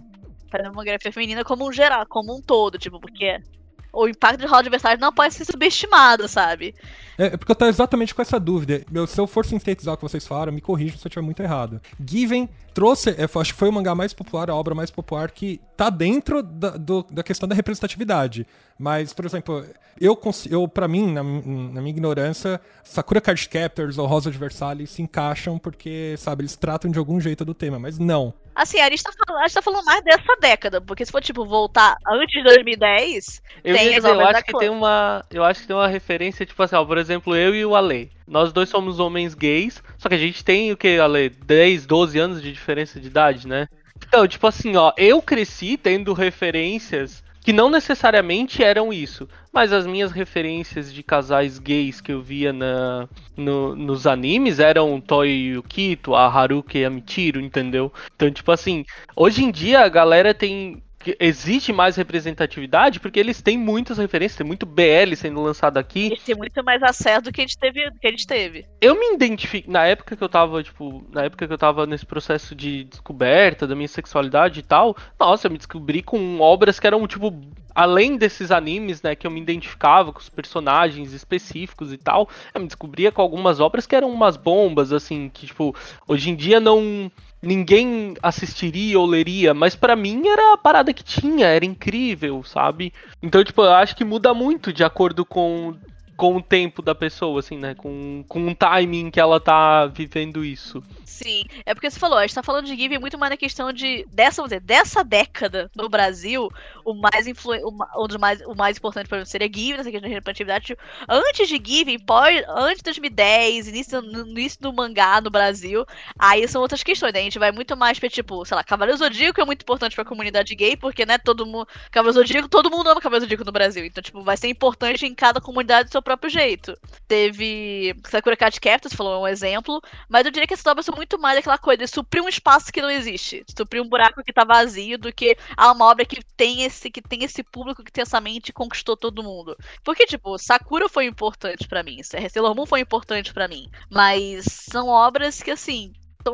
Para a demografia feminina como um geral, como um todo, tipo, porque o impacto de rola adversário não pode ser subestimado, sabe? É, porque eu tô exatamente com essa dúvida. Eu, se eu for sintetizar o que vocês falaram, me corrijam se eu estiver muito errado. Given trouxe, é, acho que foi o mangá mais popular, a obra mais popular que tá dentro da, do, da questão da representatividade. Mas, por exemplo, eu, eu para mim, na, na, minha ignorância, Sakura Card Captors ou Rosa de Versalhes se encaixam porque, sabe, eles tratam de algum jeito do tema, mas não. Assim, a gente, tá falando, a gente tá falando mais dessa década, porque se for, tipo, voltar antes de 2010, eu tem dizer, eu acho que tem uma Eu acho que tem uma referência, tipo assim, ó, por exemplo, eu e o Ale. Nós dois somos homens gays, só que a gente tem o que, Ale? 10, 12 anos de diferença de idade, né? Então, tipo assim, ó, eu cresci tendo referências que não necessariamente eram isso, mas as minhas referências de casais gays que eu via na, no, nos animes eram Toy Yukito, a Haruki e a Michiro, entendeu? Então, tipo assim, hoje em dia a galera tem existe mais representatividade porque eles têm muitas referências, tem muito BL sendo lançado aqui. Eles têm muito mais acesso do que a gente teve, que a gente teve. Eu me identifico na época que eu tava, tipo, na época que eu tava nesse processo de descoberta da minha sexualidade e tal, nossa, eu me descobri com obras que eram tipo além desses animes, né, que eu me identificava com os personagens específicos e tal, eu me descobria com algumas obras que eram umas bombas assim, que tipo, hoje em dia não ninguém assistiria ou leria, mas para mim era a parada que tinha, era incrível, sabe? Então, tipo, eu acho que muda muito de acordo com com o tempo da pessoa, assim, né? Com, com um timing que ela tá vivendo isso. Sim, é porque você falou, a gente tá falando de Give muito mais na questão de dessa, dizer, dessa década no Brasil, o mais influ, o, o, mais, o mais importante para você seria Give, nessa questão de representatividade. Antes de Give, pós, antes de 2010, início, início do mangá no Brasil, aí são outras questões, né? A gente vai muito mais pra, tipo, sei lá, Cavaleiro Zodíaco é muito importante pra comunidade gay, porque, né, todo mundo. Cavaleiro Zodíaco, todo mundo ama Cavaleiro Zodíaco no Brasil. Então, tipo, vai ser importante em cada comunidade do seu próprio jeito. Teve Sakura Card Captors, falou um exemplo, mas eu diria que essas obras são muito mais aquela coisa de suprir um espaço que não existe, suprir um buraco que tá vazio do que ah, uma obra que tem esse que tem esse público que tem essa mente e conquistou todo mundo. Porque tipo, Sakura foi importante para mim, Sailor Moon foi importante para mim, mas são obras que assim,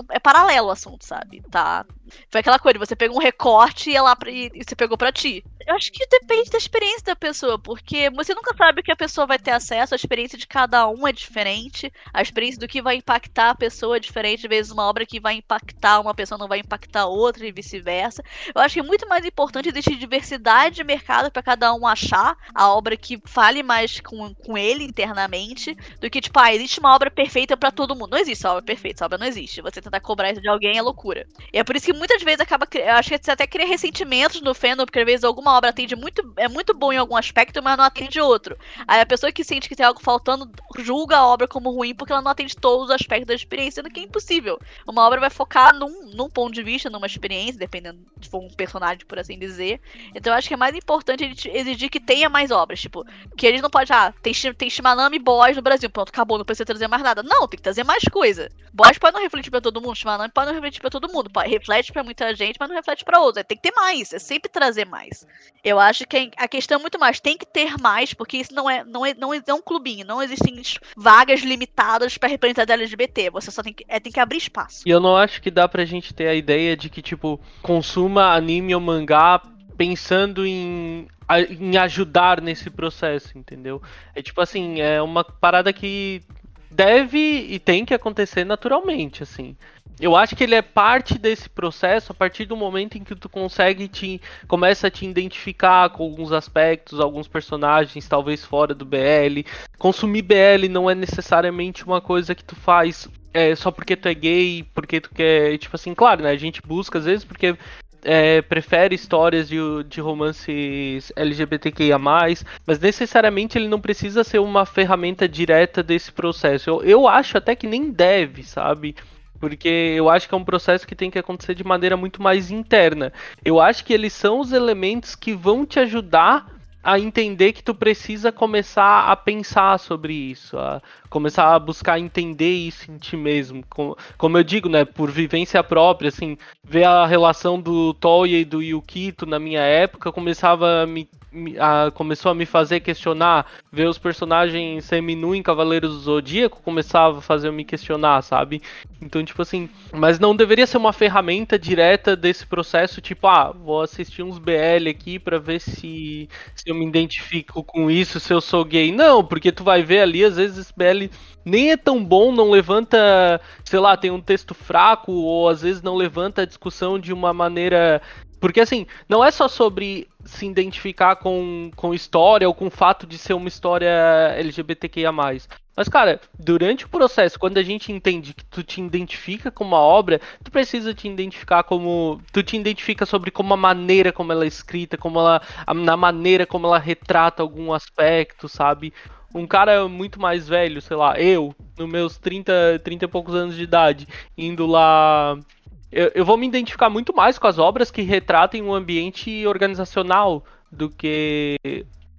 é paralelo o assunto, sabe? Tá. Foi aquela coisa, você pegou um recorte e, lá pra, e você pegou para ti. Eu acho que depende da experiência da pessoa, porque você nunca sabe o que a pessoa vai ter acesso, a experiência de cada um é diferente, a experiência do que vai impactar a pessoa é diferente, às vezes uma obra que vai impactar uma pessoa não vai impactar outra e vice-versa. Eu acho que é muito mais importante existir diversidade de mercado para cada um achar a obra que fale mais com, com ele internamente, do que, tipo, ah, existe uma obra perfeita para todo mundo. Não existe obra perfeita, essa obra não existe. Você tentar cobrar isso de alguém é loucura. E é por isso que muitas vezes acaba. Eu acho que você até cria ressentimentos no fandom, porque às vezes alguma obra atende muito, é muito bom em algum aspecto, mas não atende outro. Aí a pessoa que sente que tem algo faltando julga a obra como ruim porque ela não atende todos os aspectos da experiência, sendo que é impossível. Uma obra vai focar num, num ponto de vista, numa experiência, dependendo de um personagem, por assim dizer. Então eu acho que é mais importante a gente exigir que tenha mais obras. Tipo, que eles não pode, ah, tem, tem Shimanami Boys no Brasil, pronto, acabou, não precisa trazer mais nada. Não, tem que trazer mais coisa. Boys pode não refletir todo mundo, Shimanami pode não refletir pra todo mundo. Pode, reflete pra muita gente, mas não reflete pra outros. Tem que ter mais, é sempre trazer mais. Eu acho que a questão é muito mais, tem que ter mais, porque isso não é, não é, não é um clubinho, não existem vagas limitadas para representar LGBT. Você só tem que, é, tem que abrir espaço. E eu não acho que dá pra gente ter a ideia de que, tipo, consuma anime ou mangá pensando em, em ajudar nesse processo, entendeu? É tipo assim, é uma parada que deve e tem que acontecer naturalmente, assim eu acho que ele é parte desse processo a partir do momento em que tu consegue te começa a te identificar com alguns aspectos, alguns personagens, talvez fora do BL. Consumir BL não é necessariamente uma coisa que tu faz é, só porque tu é gay, porque tu quer, tipo assim, claro, né? A gente busca às vezes porque é, prefere histórias de, de romances LGBTQIA, mas necessariamente ele não precisa ser uma ferramenta direta desse processo. Eu, eu acho até que nem deve, sabe? Porque eu acho que é um processo que tem que acontecer de maneira muito mais interna. Eu acho que eles são os elementos que vão te ajudar a entender que tu precisa começar a pensar sobre isso, a começar a buscar entender isso em ti mesmo. Como, como eu digo, né, por vivência própria, assim, ver a relação do Toya e do Yukito na minha época, começava a me a, começou a me fazer questionar, ver os personagens semi-nu em Cavaleiros do Zodíaco, começava a fazer eu me questionar, sabe? Então, tipo assim, mas não deveria ser uma ferramenta direta desse processo, tipo, ah, vou assistir uns BL aqui para ver se, se eu me identifico com isso, se eu sou gay. Não, porque tu vai ver ali, às vezes esse BL nem é tão bom, não levanta, sei lá, tem um texto fraco, ou às vezes não levanta a discussão de uma maneira porque assim, não é só sobre se identificar com, com história ou com o fato de ser uma história LGBTQIA. Mas, cara, durante o processo, quando a gente entende que tu te identifica com uma obra, tu precisa te identificar como. Tu te identifica sobre como a maneira como ela é escrita, como ela. na maneira como ela retrata algum aspecto, sabe? Um cara muito mais velho, sei lá, eu, nos meus 30, 30 e poucos anos de idade, indo lá eu, eu vou me identificar muito mais com as obras que retratem um ambiente organizacional do que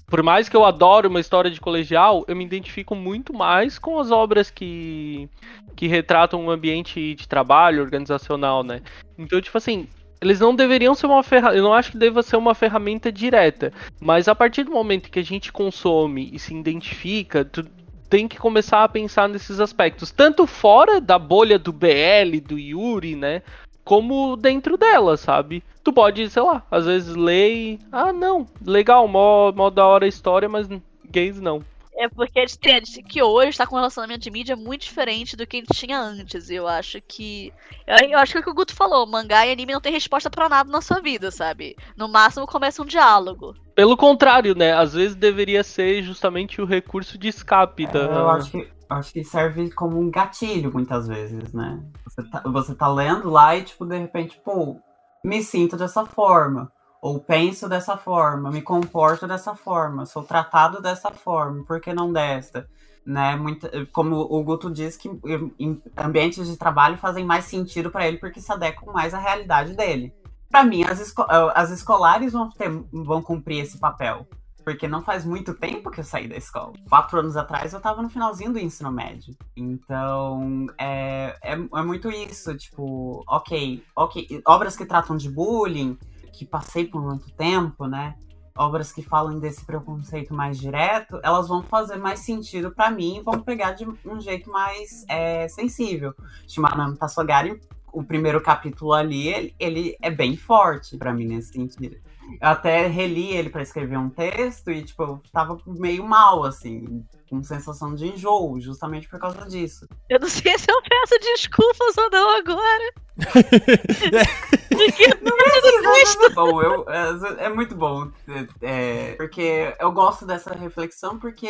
por mais que eu adore uma história de colegial, eu me identifico muito mais com as obras que, que retratam um ambiente de trabalho organizacional, né? Então, tipo assim, eles não deveriam ser uma ferramenta. Eu não acho que deva ser uma ferramenta direta. Mas a partir do momento que a gente consome e se identifica, tu tem que começar a pensar nesses aspectos. Tanto fora da bolha do BL, do Yuri, né? como dentro dela, sabe? Tu pode, sei lá, às vezes ler e. Ah, não, legal, mó, mó da hora a história, mas gays não. É porque a gente tem que hoje está com um relacionamento de mídia muito diferente do que a gente tinha antes. Eu acho que. Eu, eu acho que é o que o Guto falou: mangá e anime não tem resposta para nada na sua vida, sabe? No máximo começa um diálogo. Pelo contrário, né? Às vezes deveria ser justamente o recurso de escape da. Eu acho que acho que serve como um gatilho muitas vezes, né? Você tá, você tá lendo lá e, tipo, de repente, pô, me sinto dessa forma. Ou penso dessa forma, me comporto dessa forma, sou tratado dessa forma, por que não desta? Né? Muito, como o Guto diz que ambientes de trabalho fazem mais sentido para ele porque se adequam mais à realidade dele. Para mim, as, esco as escolares vão, ter, vão cumprir esse papel porque não faz muito tempo que eu saí da escola. Quatro anos atrás eu tava no finalzinho do ensino médio. Então, é, é, é muito isso, tipo, ok, ok, obras que tratam de bullying, que passei por muito tempo, né? Obras que falam desse preconceito mais direto, elas vão fazer mais sentido para mim e vão pegar de um jeito mais é, sensível. Shimanami Tassogari, o primeiro capítulo ali, ele, ele é bem forte para mim nesse sentido. Eu até reli ele para escrever um texto e, tipo, eu tava meio mal, assim, com sensação de enjoo, justamente por causa disso. Eu não sei se eu peço desculpas ou não agora. porque não é, é bom, eu, é, é muito bom. É, porque eu gosto dessa reflexão, porque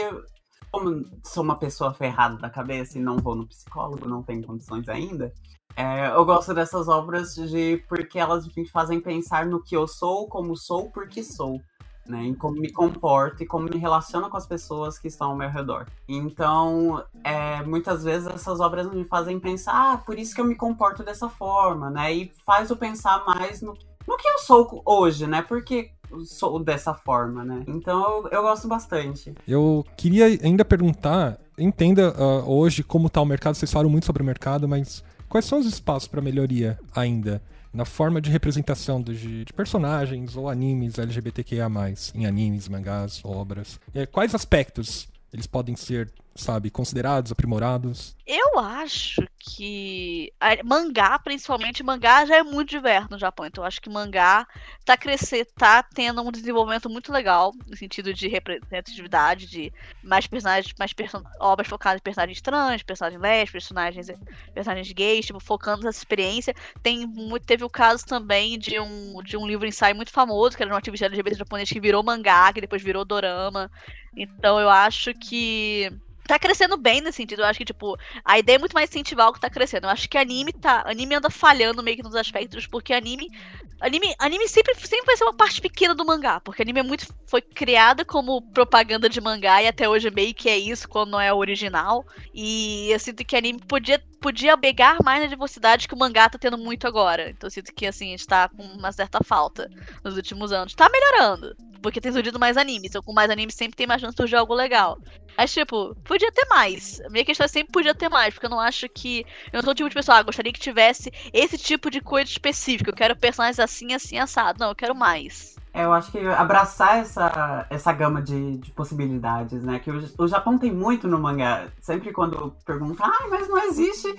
como sou uma pessoa ferrada da cabeça e não vou no psicólogo, não tenho condições ainda, é, eu gosto dessas obras de porque elas me fazem pensar no que eu sou, como sou, porque sou. Né, em como me comporto e como me relaciono com as pessoas que estão ao meu redor. Então, é, muitas vezes essas obras me fazem pensar, ah, por isso que eu me comporto dessa forma, né? E faz eu pensar mais no, no que eu sou hoje, né? Porque sou dessa forma, né? Então eu, eu gosto bastante. Eu queria ainda perguntar, entenda uh, hoje como está o mercado, vocês falam muito sobre o mercado, mas Quais são os espaços para melhoria ainda na forma de representação de, de, personagens ou animes LGBTQIA+, em animes, mangás, obras? É, quais aspectos eles podem ser, sabe, considerados, aprimorados? Eu acho que mangá, principalmente mangá, já é muito diverso no Japão. Então eu acho que mangá tá crescer, tá tendo um desenvolvimento muito legal no sentido de representatividade, de mais personagens, mais obras focadas em personagens trans, personagens lésbicos, personagens personagens gays, tipo, focando nessa experiência. Tem teve o caso também de um de um livro ensaio muito famoso, que era um ativista LGBT japonês que virou mangá, que depois virou dorama. Então eu acho que tá crescendo bem nesse sentido. Eu acho que, tipo, a ideia é muito mais incentivar o que tá crescendo. Eu acho que anime tá. Anime anda falhando meio que nos aspectos, porque anime. Anime, anime sempre, sempre vai ser uma parte pequena do mangá, porque anime é muito. Foi criada como propaganda de mangá e até hoje meio que é isso quando não é original. E eu sinto que anime podia, podia pegar mais na diversidade que o mangá tá tendo muito agora. Então eu sinto que assim, a gente tá com uma certa falta nos últimos anos. Tá melhorando porque tem surgido mais animes. Então, com mais animes sempre tem mais chance de surgir algo legal. Mas, tipo, podia ter mais. A minha questão é sempre podia ter mais, porque eu não acho que. Eu não sou o tipo de pessoa, ah, gostaria que tivesse esse tipo de coisa específica. Eu quero personagens assim, assim, assado. Não, eu quero mais. É, eu acho que abraçar essa, essa gama de, de possibilidades, né? Que o, o Japão tem muito no mangá. Sempre quando pergunta, ah, mas não existe.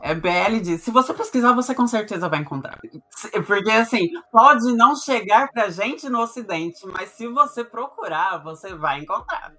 É, BL diz, se você pesquisar, você com certeza vai encontrar. Porque, assim, pode não chegar pra gente no ocidente, mas se você procurar, você vai encontrar.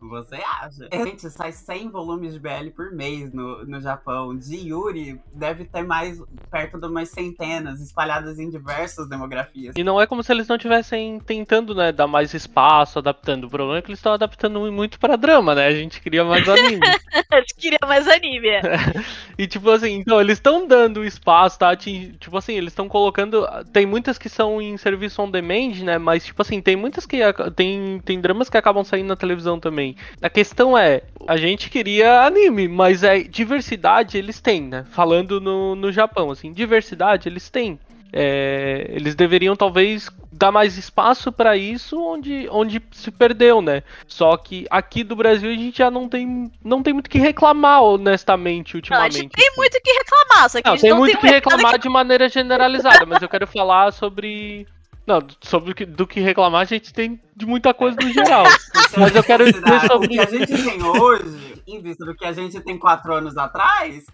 Você acha? Gente, sai 100 volumes de BL por mês no, no Japão. De Yuri, deve ter mais perto de umas centenas, espalhadas em diversas demografias. E não é como se eles não estivessem tentando, né, dar mais espaço, adaptando. O problema é que eles estão adaptando muito pra drama, né? A gente queria mais anime. A gente queria mais anime. é. E tipo assim, então eles estão dando espaço, tá? Ti- Tipo assim, eles estão colocando. Tem muitas que são em serviço on demand, né? Mas tipo assim, tem muitas que. Tem, tem dramas que acabam saindo na televisão também. A questão é, a gente queria anime, mas é diversidade eles têm, né? Falando no, no Japão, assim, diversidade eles têm. É, eles deveriam talvez dar mais espaço pra isso onde, onde se perdeu, né? Só que aqui do Brasil a gente já não tem, não tem muito o que reclamar, honestamente, Não, a ultimamente. gente tem assim. muito o que reclamar, só que a Não, gente tem não muito tem que reclamar de maneira generalizada, mas eu quero falar sobre. Não, sobre que, do que reclamar a gente tem de muita coisa no geral. Mas eu quero dizer sobre- O que a gente tem hoje, em vista do que a gente tem quatro anos atrás,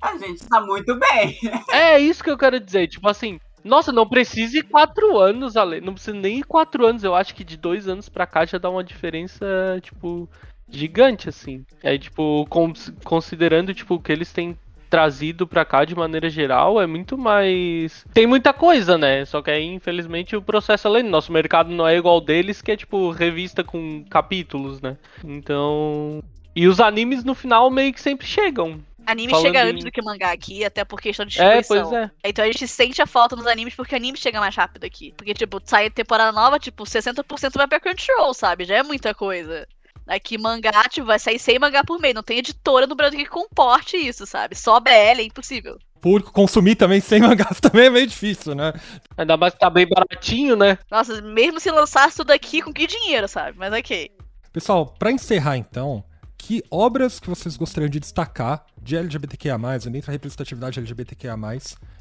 a gente tá muito bem. É isso que eu quero dizer. Tipo assim, nossa, não precisa ir quatro anos, Ale. Não precisa nem ir quatro anos. Eu acho que de dois anos pra cá já dá uma diferença, tipo, gigante, assim. É, tipo, cons- considerando, tipo, que eles têm trazido pra cá de maneira geral, é muito mais. Tem muita coisa, né? Só que aí, infelizmente, o processo é lento. Nosso mercado não é igual deles, que é, tipo, revista com capítulos, né? Então. E os animes no final meio que sempre chegam. Anime Falando chega em- antes do que mangá aqui, até por questão de É, distribuição. pois é. Então a gente sente a falta nos animes porque anime chega mais rápido aqui. Porque, tipo, sai temporada nova, tipo, 60% vai pra Crunchyroll, sabe? Já é muita coisa. Aqui mangá, tipo, vai sair 100 mangá por mês. Não tem editora no Brasil que comporte isso, sabe? Só BL é impossível. Público consumir também sem mangás também é meio difícil, né? Ainda mais que tá bem baratinho, né? Nossa, mesmo se lançasse tudo aqui, com que dinheiro, sabe? Mas ok. Pessoal, pra encerrar então, que obras que vocês gostariam de destacar de LGBTQIA+, dentro da representatividade LGBTQIA+,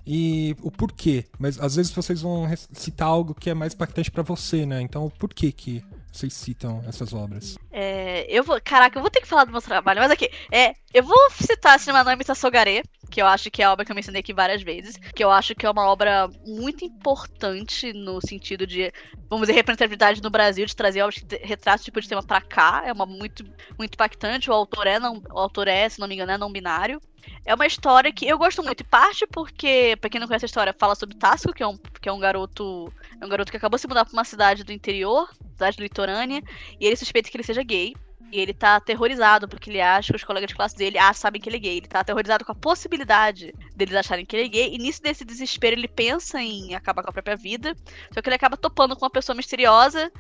e o porquê? Mas às vezes vocês vão citar algo que é mais impactante pra você, né? Então, por que que vocês citam essas obras? É, eu vou. Caraca, eu vou ter que falar do meu trabalho, mas aqui. É, eu vou citar Shimanami Tassogare, que eu acho que é a obra que eu mencionei aqui várias vezes. Que eu acho que é uma obra muito importante no sentido de, vamos dizer, representatividade no Brasil, de trazer obras que retratam tipo de tema pra cá. É uma muito, muito impactante. O autor é, não, o autor é, se não me engano, é não binário. É uma história que eu gosto muito, em parte porque, pra quem não conhece a história, fala sobre Tasco, que é um, que é um garoto. É um garoto que acabou de se mudar pra uma cidade do interior, cidade litorânea, e ele suspeita que ele seja gay. E ele tá aterrorizado, porque ele acha que os colegas de classe dele ah, sabem que ele é gay. Ele tá aterrorizado com a possibilidade deles acharem que ele é gay. E nisso desse desespero, ele pensa em acabar com a própria vida. Só que ele acaba topando com uma pessoa misteriosa.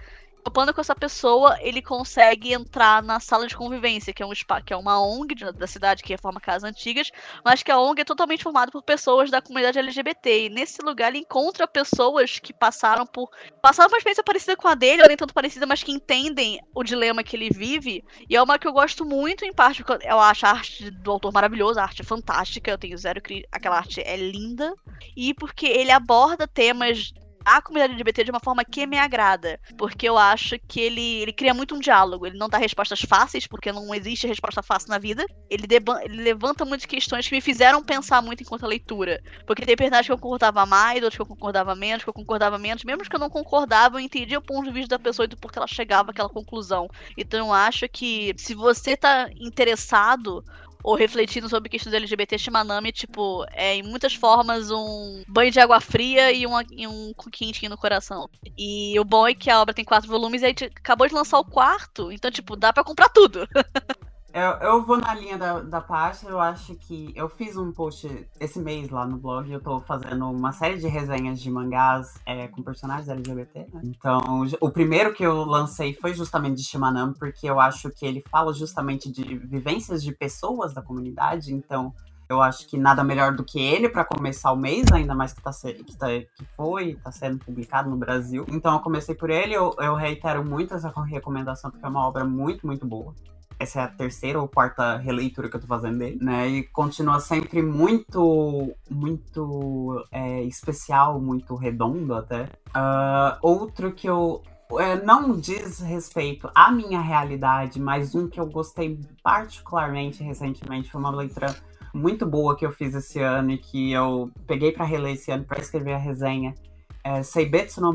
Topando com essa pessoa, ele consegue entrar na sala de convivência, que é, um spa, que é uma ONG da cidade que reforma casas antigas, mas que a ONG é totalmente formada por pessoas da comunidade LGBT. E nesse lugar ele encontra pessoas que passaram por passaram uma experiência parecida com a dele, ou nem tanto parecida, mas que entendem o dilema que ele vive. E é uma que eu gosto muito, em parte, porque eu acho a arte do autor maravilhosa, a arte é fantástica, eu tenho zero cri... aquela arte é linda. E porque ele aborda temas da comunidade LGBT de uma forma que me agrada. Porque eu acho que ele, ele cria muito um diálogo. Ele não dá respostas fáceis, porque não existe resposta fácil na vida. Ele, ele levanta muitas questões que me fizeram pensar muito enquanto a leitura. Porque tem personagens que eu concordava mais, outros que eu concordava menos, que eu concordava menos. Mesmo que eu não concordava, eu entendia o ponto de vista da pessoa e do porquê ela chegava àquela conclusão. Então eu acho que se você tá interessado ou refletindo sobre questões LGBT, Shimanami, tipo, é em muitas formas um banho de água fria e, uma, e um quentinho no coração. E o bom é que a obra tem quatro volumes e a gente acabou de lançar o quarto, então, tipo, dá pra comprar tudo. Eu, eu vou na linha da, da eu acho que eu fiz um post esse mês lá no blog, eu tô fazendo uma série de resenhas de mangás é, com personagens LGBT, né? Então, o primeiro que eu lancei foi justamente de Shimanami, porque eu acho que ele fala justamente de vivências de pessoas da comunidade, então eu acho que nada melhor do que ele para começar o mês, ainda mais que, tá, que, tá, que foi, tá sendo publicado no Brasil. Então eu comecei por ele, eu, eu reitero muito essa recomendação, porque é uma obra muito, muito boa. Essa é a terceira ou quarta releitura que eu tô fazendo dele, né? E continua sempre muito, muito é, especial, muito redondo até. Uh, outro que eu é, não diz respeito à minha realidade, mas um que eu gostei particularmente recentemente foi uma leitura muito boa que eu fiz esse ano e que eu peguei para reler esse ano para escrever a resenha. É, Seibetsu no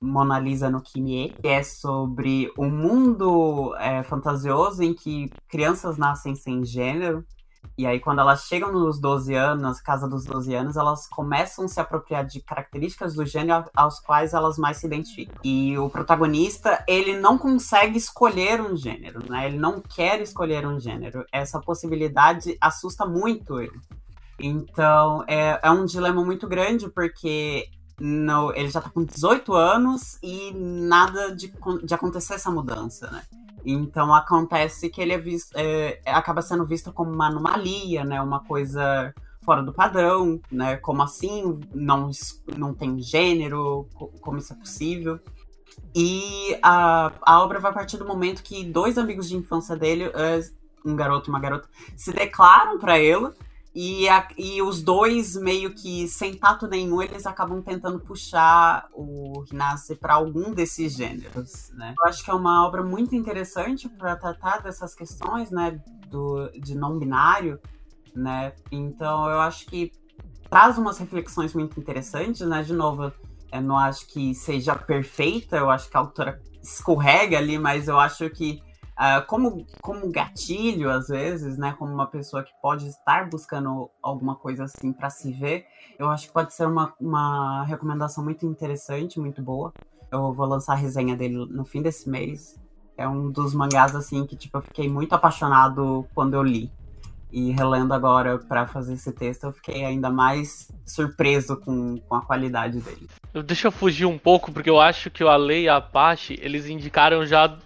Mona Lisa no Kimie, que é sobre um mundo é, fantasioso em que crianças nascem sem gênero e aí, quando elas chegam nos 12 anos, casa dos 12 anos, elas começam a se apropriar de características do gênero aos quais elas mais se identificam. E o protagonista, ele não consegue escolher um gênero, né? Ele não quer escolher um gênero. Essa possibilidade assusta muito ele. Então, é, é um dilema muito grande, porque no, ele já tá com 18 anos e nada de, de acontecer essa mudança, né? Então acontece que ele é visto, é, acaba sendo visto como uma anomalia, né? Uma coisa fora do padrão, né? Como assim não, não tem gênero? Como isso é possível? E a, a obra vai partir do momento que dois amigos de infância dele, é, um garoto e uma garota, se declaram para ele e, a, e os dois, meio que sem tato nenhum, eles acabam tentando puxar o Rinasce para algum desses gêneros, né? Eu acho que é uma obra muito interessante para tratar dessas questões, né? Do, de não binário, né? Então eu acho que traz umas reflexões muito interessantes, né? De novo, eu não acho que seja perfeita, eu acho que a autora escorrega ali, mas eu acho que Uh, como, como gatilho, às vezes, né? Como uma pessoa que pode estar buscando alguma coisa assim para se ver, eu acho que pode ser uma, uma recomendação muito interessante, muito boa. Eu vou lançar a resenha dele no fim desse mês. É um dos mangás, assim, que tipo, eu fiquei muito apaixonado quando eu li. E relendo agora para fazer esse texto, eu fiquei ainda mais surpreso com, com a qualidade dele. Deixa eu fugir um pouco, porque eu acho que o Ale e a Apache, eles indicaram já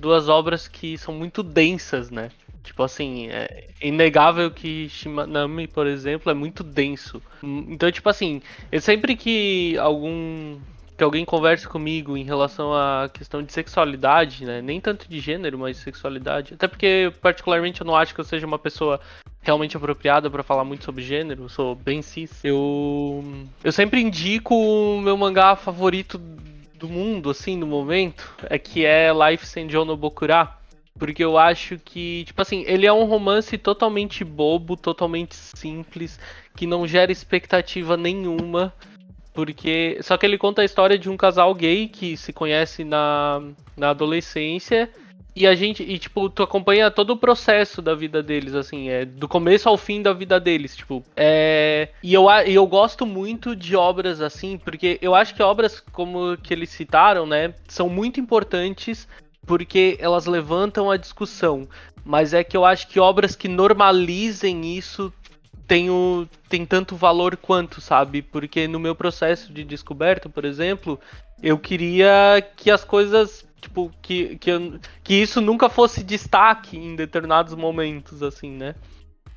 duas obras que são muito densas, né? Tipo assim, é inegável que Shimanami, por exemplo, é muito denso. Então, tipo assim, eu sempre que algum que alguém converse comigo em relação à questão de sexualidade, né? Nem tanto de gênero, mas sexualidade. Até porque, particularmente, eu não acho que eu seja uma pessoa realmente apropriada para falar muito sobre gênero. Eu sou bem cis. Eu eu sempre indico o meu mangá favorito do mundo, assim, no momento, é que é Life Senjou no Bokura. Porque eu acho que, tipo assim, ele é um romance totalmente bobo, totalmente simples, que não gera expectativa nenhuma. Porque. Só que ele conta a história de um casal gay que se conhece na, na adolescência e a gente, e tipo, tu acompanha todo o processo da vida deles, assim, é do começo ao fim da vida deles, tipo. É, e eu, eu gosto muito de obras assim, porque eu acho que obras como que eles citaram, né, são muito importantes porque elas levantam a discussão. Mas é que eu acho que obras que normalizem isso tem, o, tem tanto valor quanto, sabe? Porque no meu processo de descoberta, por exemplo, eu queria que as coisas tipo, que, que, que isso nunca fosse destaque em determinados momentos, assim, né?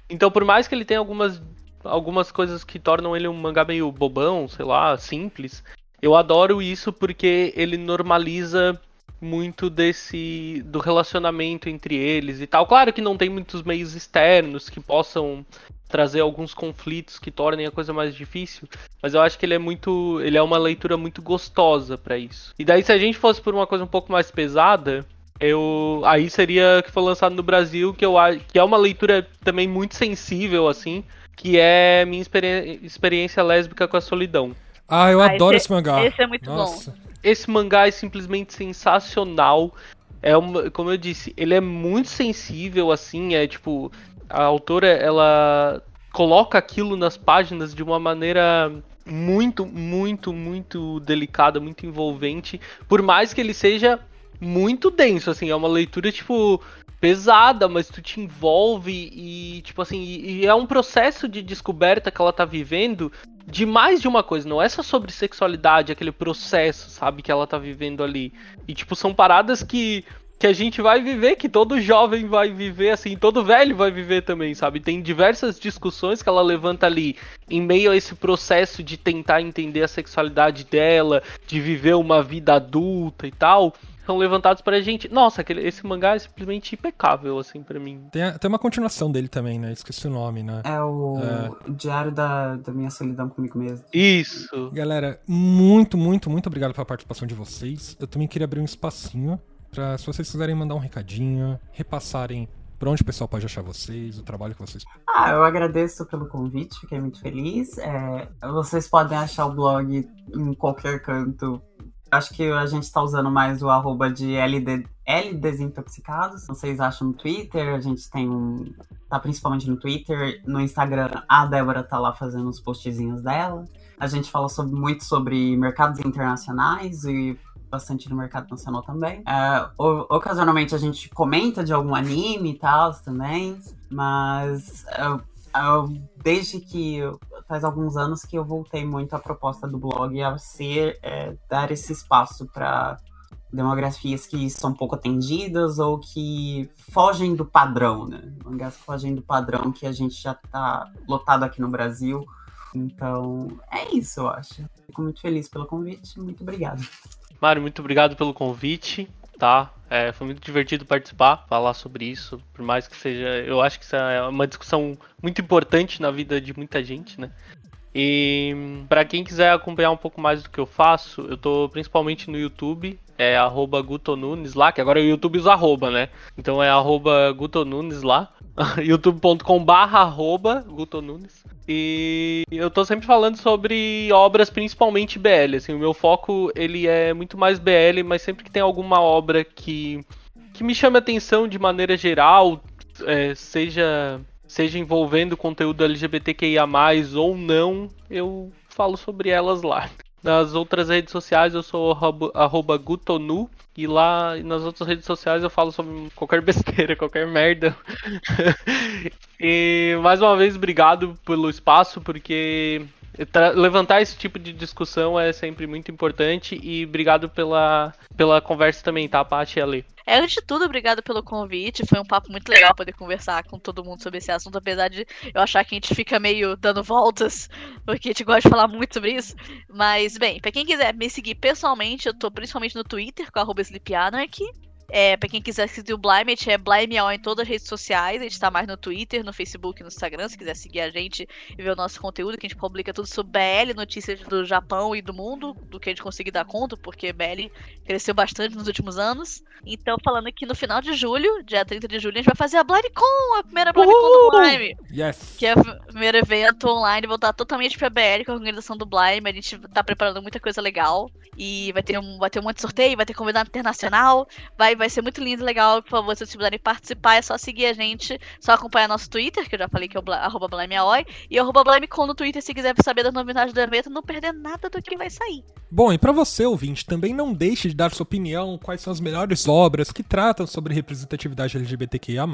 Então, por mais que ele tenha algumas, algumas coisas que tornam ele um mangá meio bobão, sei lá, simples, eu adoro isso porque ele normaliza muito desse do relacionamento entre eles e tal. Claro que não tem muitos meios externos que possam trazer alguns conflitos que tornem a coisa mais difícil, mas eu acho que ele é muito, ele é uma leitura muito gostosa para isso. E daí se a gente fosse por uma coisa um pouco mais pesada, eu aí seria que foi lançado no Brasil, que eu que é uma leitura também muito sensível assim, que é minha experi experiência lésbica com a solidão. Ah, eu ah, adoro esse, esse, mangá. Esse é muito Nossa. bom. Esse mangá é simplesmente sensacional. É uma, como eu disse, ele é muito sensível assim, é tipo a autora ela coloca aquilo nas páginas de uma maneira muito, muito, muito delicada, muito envolvente, por mais que ele seja muito denso, assim, é uma leitura tipo pesada, mas tu te envolve e tipo assim, e é um processo de descoberta que ela tá vivendo de mais de uma coisa, não é só sobre sexualidade, aquele processo, sabe, que ela tá vivendo ali. E tipo, são paradas que que a gente vai viver, que todo jovem vai viver, assim, todo velho vai viver também, sabe? Tem diversas discussões que ela levanta ali em meio a esse processo de tentar entender a sexualidade dela, de viver uma vida adulta e tal. São levantados pra gente. Nossa, aquele, esse mangá é simplesmente impecável, assim, pra mim. Tem, tem uma continuação dele também, né? Esqueci o nome, né? É o é... Diário da, da Minha Solidão Comigo Mesmo. Isso! Galera, muito, muito, muito obrigado pela participação de vocês. Eu também queria abrir um espacinho pra, se vocês quiserem mandar um recadinho, repassarem por onde o pessoal pode achar vocês, o trabalho que vocês. Ah, eu agradeço pelo convite, fiquei muito feliz. É, vocês podem achar o blog em qualquer canto. Acho que a gente está usando mais o arroba de LD, L. Vocês acham no Twitter, a gente tem um. Tá principalmente no Twitter, no Instagram, a Débora tá lá fazendo os postzinhos dela. A gente fala sobre, muito sobre mercados internacionais e bastante no mercado nacional também. É, ocasionalmente a gente comenta de algum anime e tal também, mas eu, desde que faz alguns anos que eu voltei muito à proposta do blog a ser é, dar esse espaço para demografias que são pouco atendidas ou que fogem do padrão, né? Mangás que fogem do padrão que a gente já tá lotado aqui no Brasil. Então, é isso, eu acho. Fico muito feliz pelo convite. Muito obrigado. Mário, muito obrigado pelo convite, É, foi muito divertido participar, falar sobre isso, por mais que seja. Eu acho que isso é uma discussão muito importante na vida de muita gente, né? E para quem quiser acompanhar um pouco mais do que eu faço, eu tô principalmente no YouTube, é arroba Gutonunes lá, que agora o YouTube usa arroba, né? Então é arroba Gutonunes lá, youtube.com barra arroba Gutonunes. E eu tô sempre falando sobre obras principalmente BL, assim, o meu foco ele é muito mais BL, mas sempre que tem alguma obra que, que me chame atenção de maneira geral, é, seja, seja envolvendo conteúdo LGBTQIA+, ou não, eu falo sobre elas lá. Nas outras redes sociais eu sou arroba, Gutonu. E lá nas outras redes sociais eu falo sobre qualquer besteira, qualquer merda. e mais uma vez, obrigado pelo espaço, porque levantar esse tipo de discussão é sempre muito importante. E obrigado pela, pela conversa também, tá, Paty e Ale? É, antes de tudo, obrigado pelo convite. Foi um papo muito legal poder conversar com todo mundo sobre esse assunto, apesar de eu achar que a gente fica meio dando voltas, porque a gente gosta de falar muito sobre isso. Mas, bem, pra quem quiser me seguir pessoalmente, eu tô principalmente no Twitter, com SleepAnarchy. É, pra quem quiser seguir o Blime, é BlimeAll em todas as redes sociais. A gente tá mais no Twitter, no Facebook no Instagram. Se quiser seguir a gente e ver o nosso conteúdo, que a gente publica tudo sobre BL, notícias do Japão e do mundo, do que a gente conseguir dar conta, porque BL cresceu bastante nos últimos anos. Então, falando que no final de julho, dia 30 de julho, a gente vai fazer a BlimeCon, a primeira BlimeCon do Blime. Yes. Que é o primeiro evento online voltado totalmente pra BL, com a organização do Blime. A gente tá preparando muita coisa legal. E vai ter um, vai ter um monte de sorteio, vai ter convidado internacional, vai vai ser muito lindo e legal. Por favor, se vocês puderem participar, é só seguir a gente, só acompanhar nosso Twitter, que eu já falei que é o arroba BlameAoi, e arroba BlameCon no Twitter se quiser saber das novidades do evento, não perder nada do que vai sair. Bom, e para você, ouvinte, também não deixe de dar sua opinião, quais são as melhores obras que tratam sobre representatividade LGBTQIA+,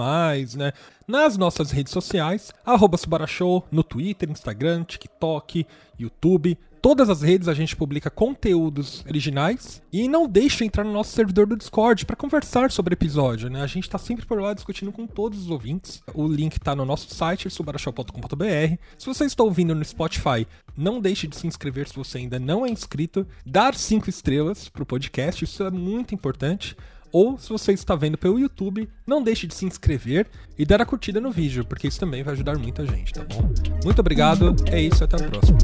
né? Nas nossas redes sociais, arroba Subarashow, no Twitter, Instagram, TikTok, YouTube, todas as redes a gente publica conteúdos originais e não deixe de entrar no nosso servidor do Discord para conversar sobre episódio, né? A gente está sempre por lá discutindo com todos os ouvintes. O link está no nosso site subarachou.com.br. Se você está ouvindo no Spotify, não deixe de se inscrever se você ainda não é inscrito, dar cinco estrelas pro podcast, isso é muito importante ou se você está vendo pelo YouTube, não deixe de se inscrever e dar a curtida no vídeo, porque isso também vai ajudar muita gente, tá bom? Muito obrigado, é isso, até a próxima.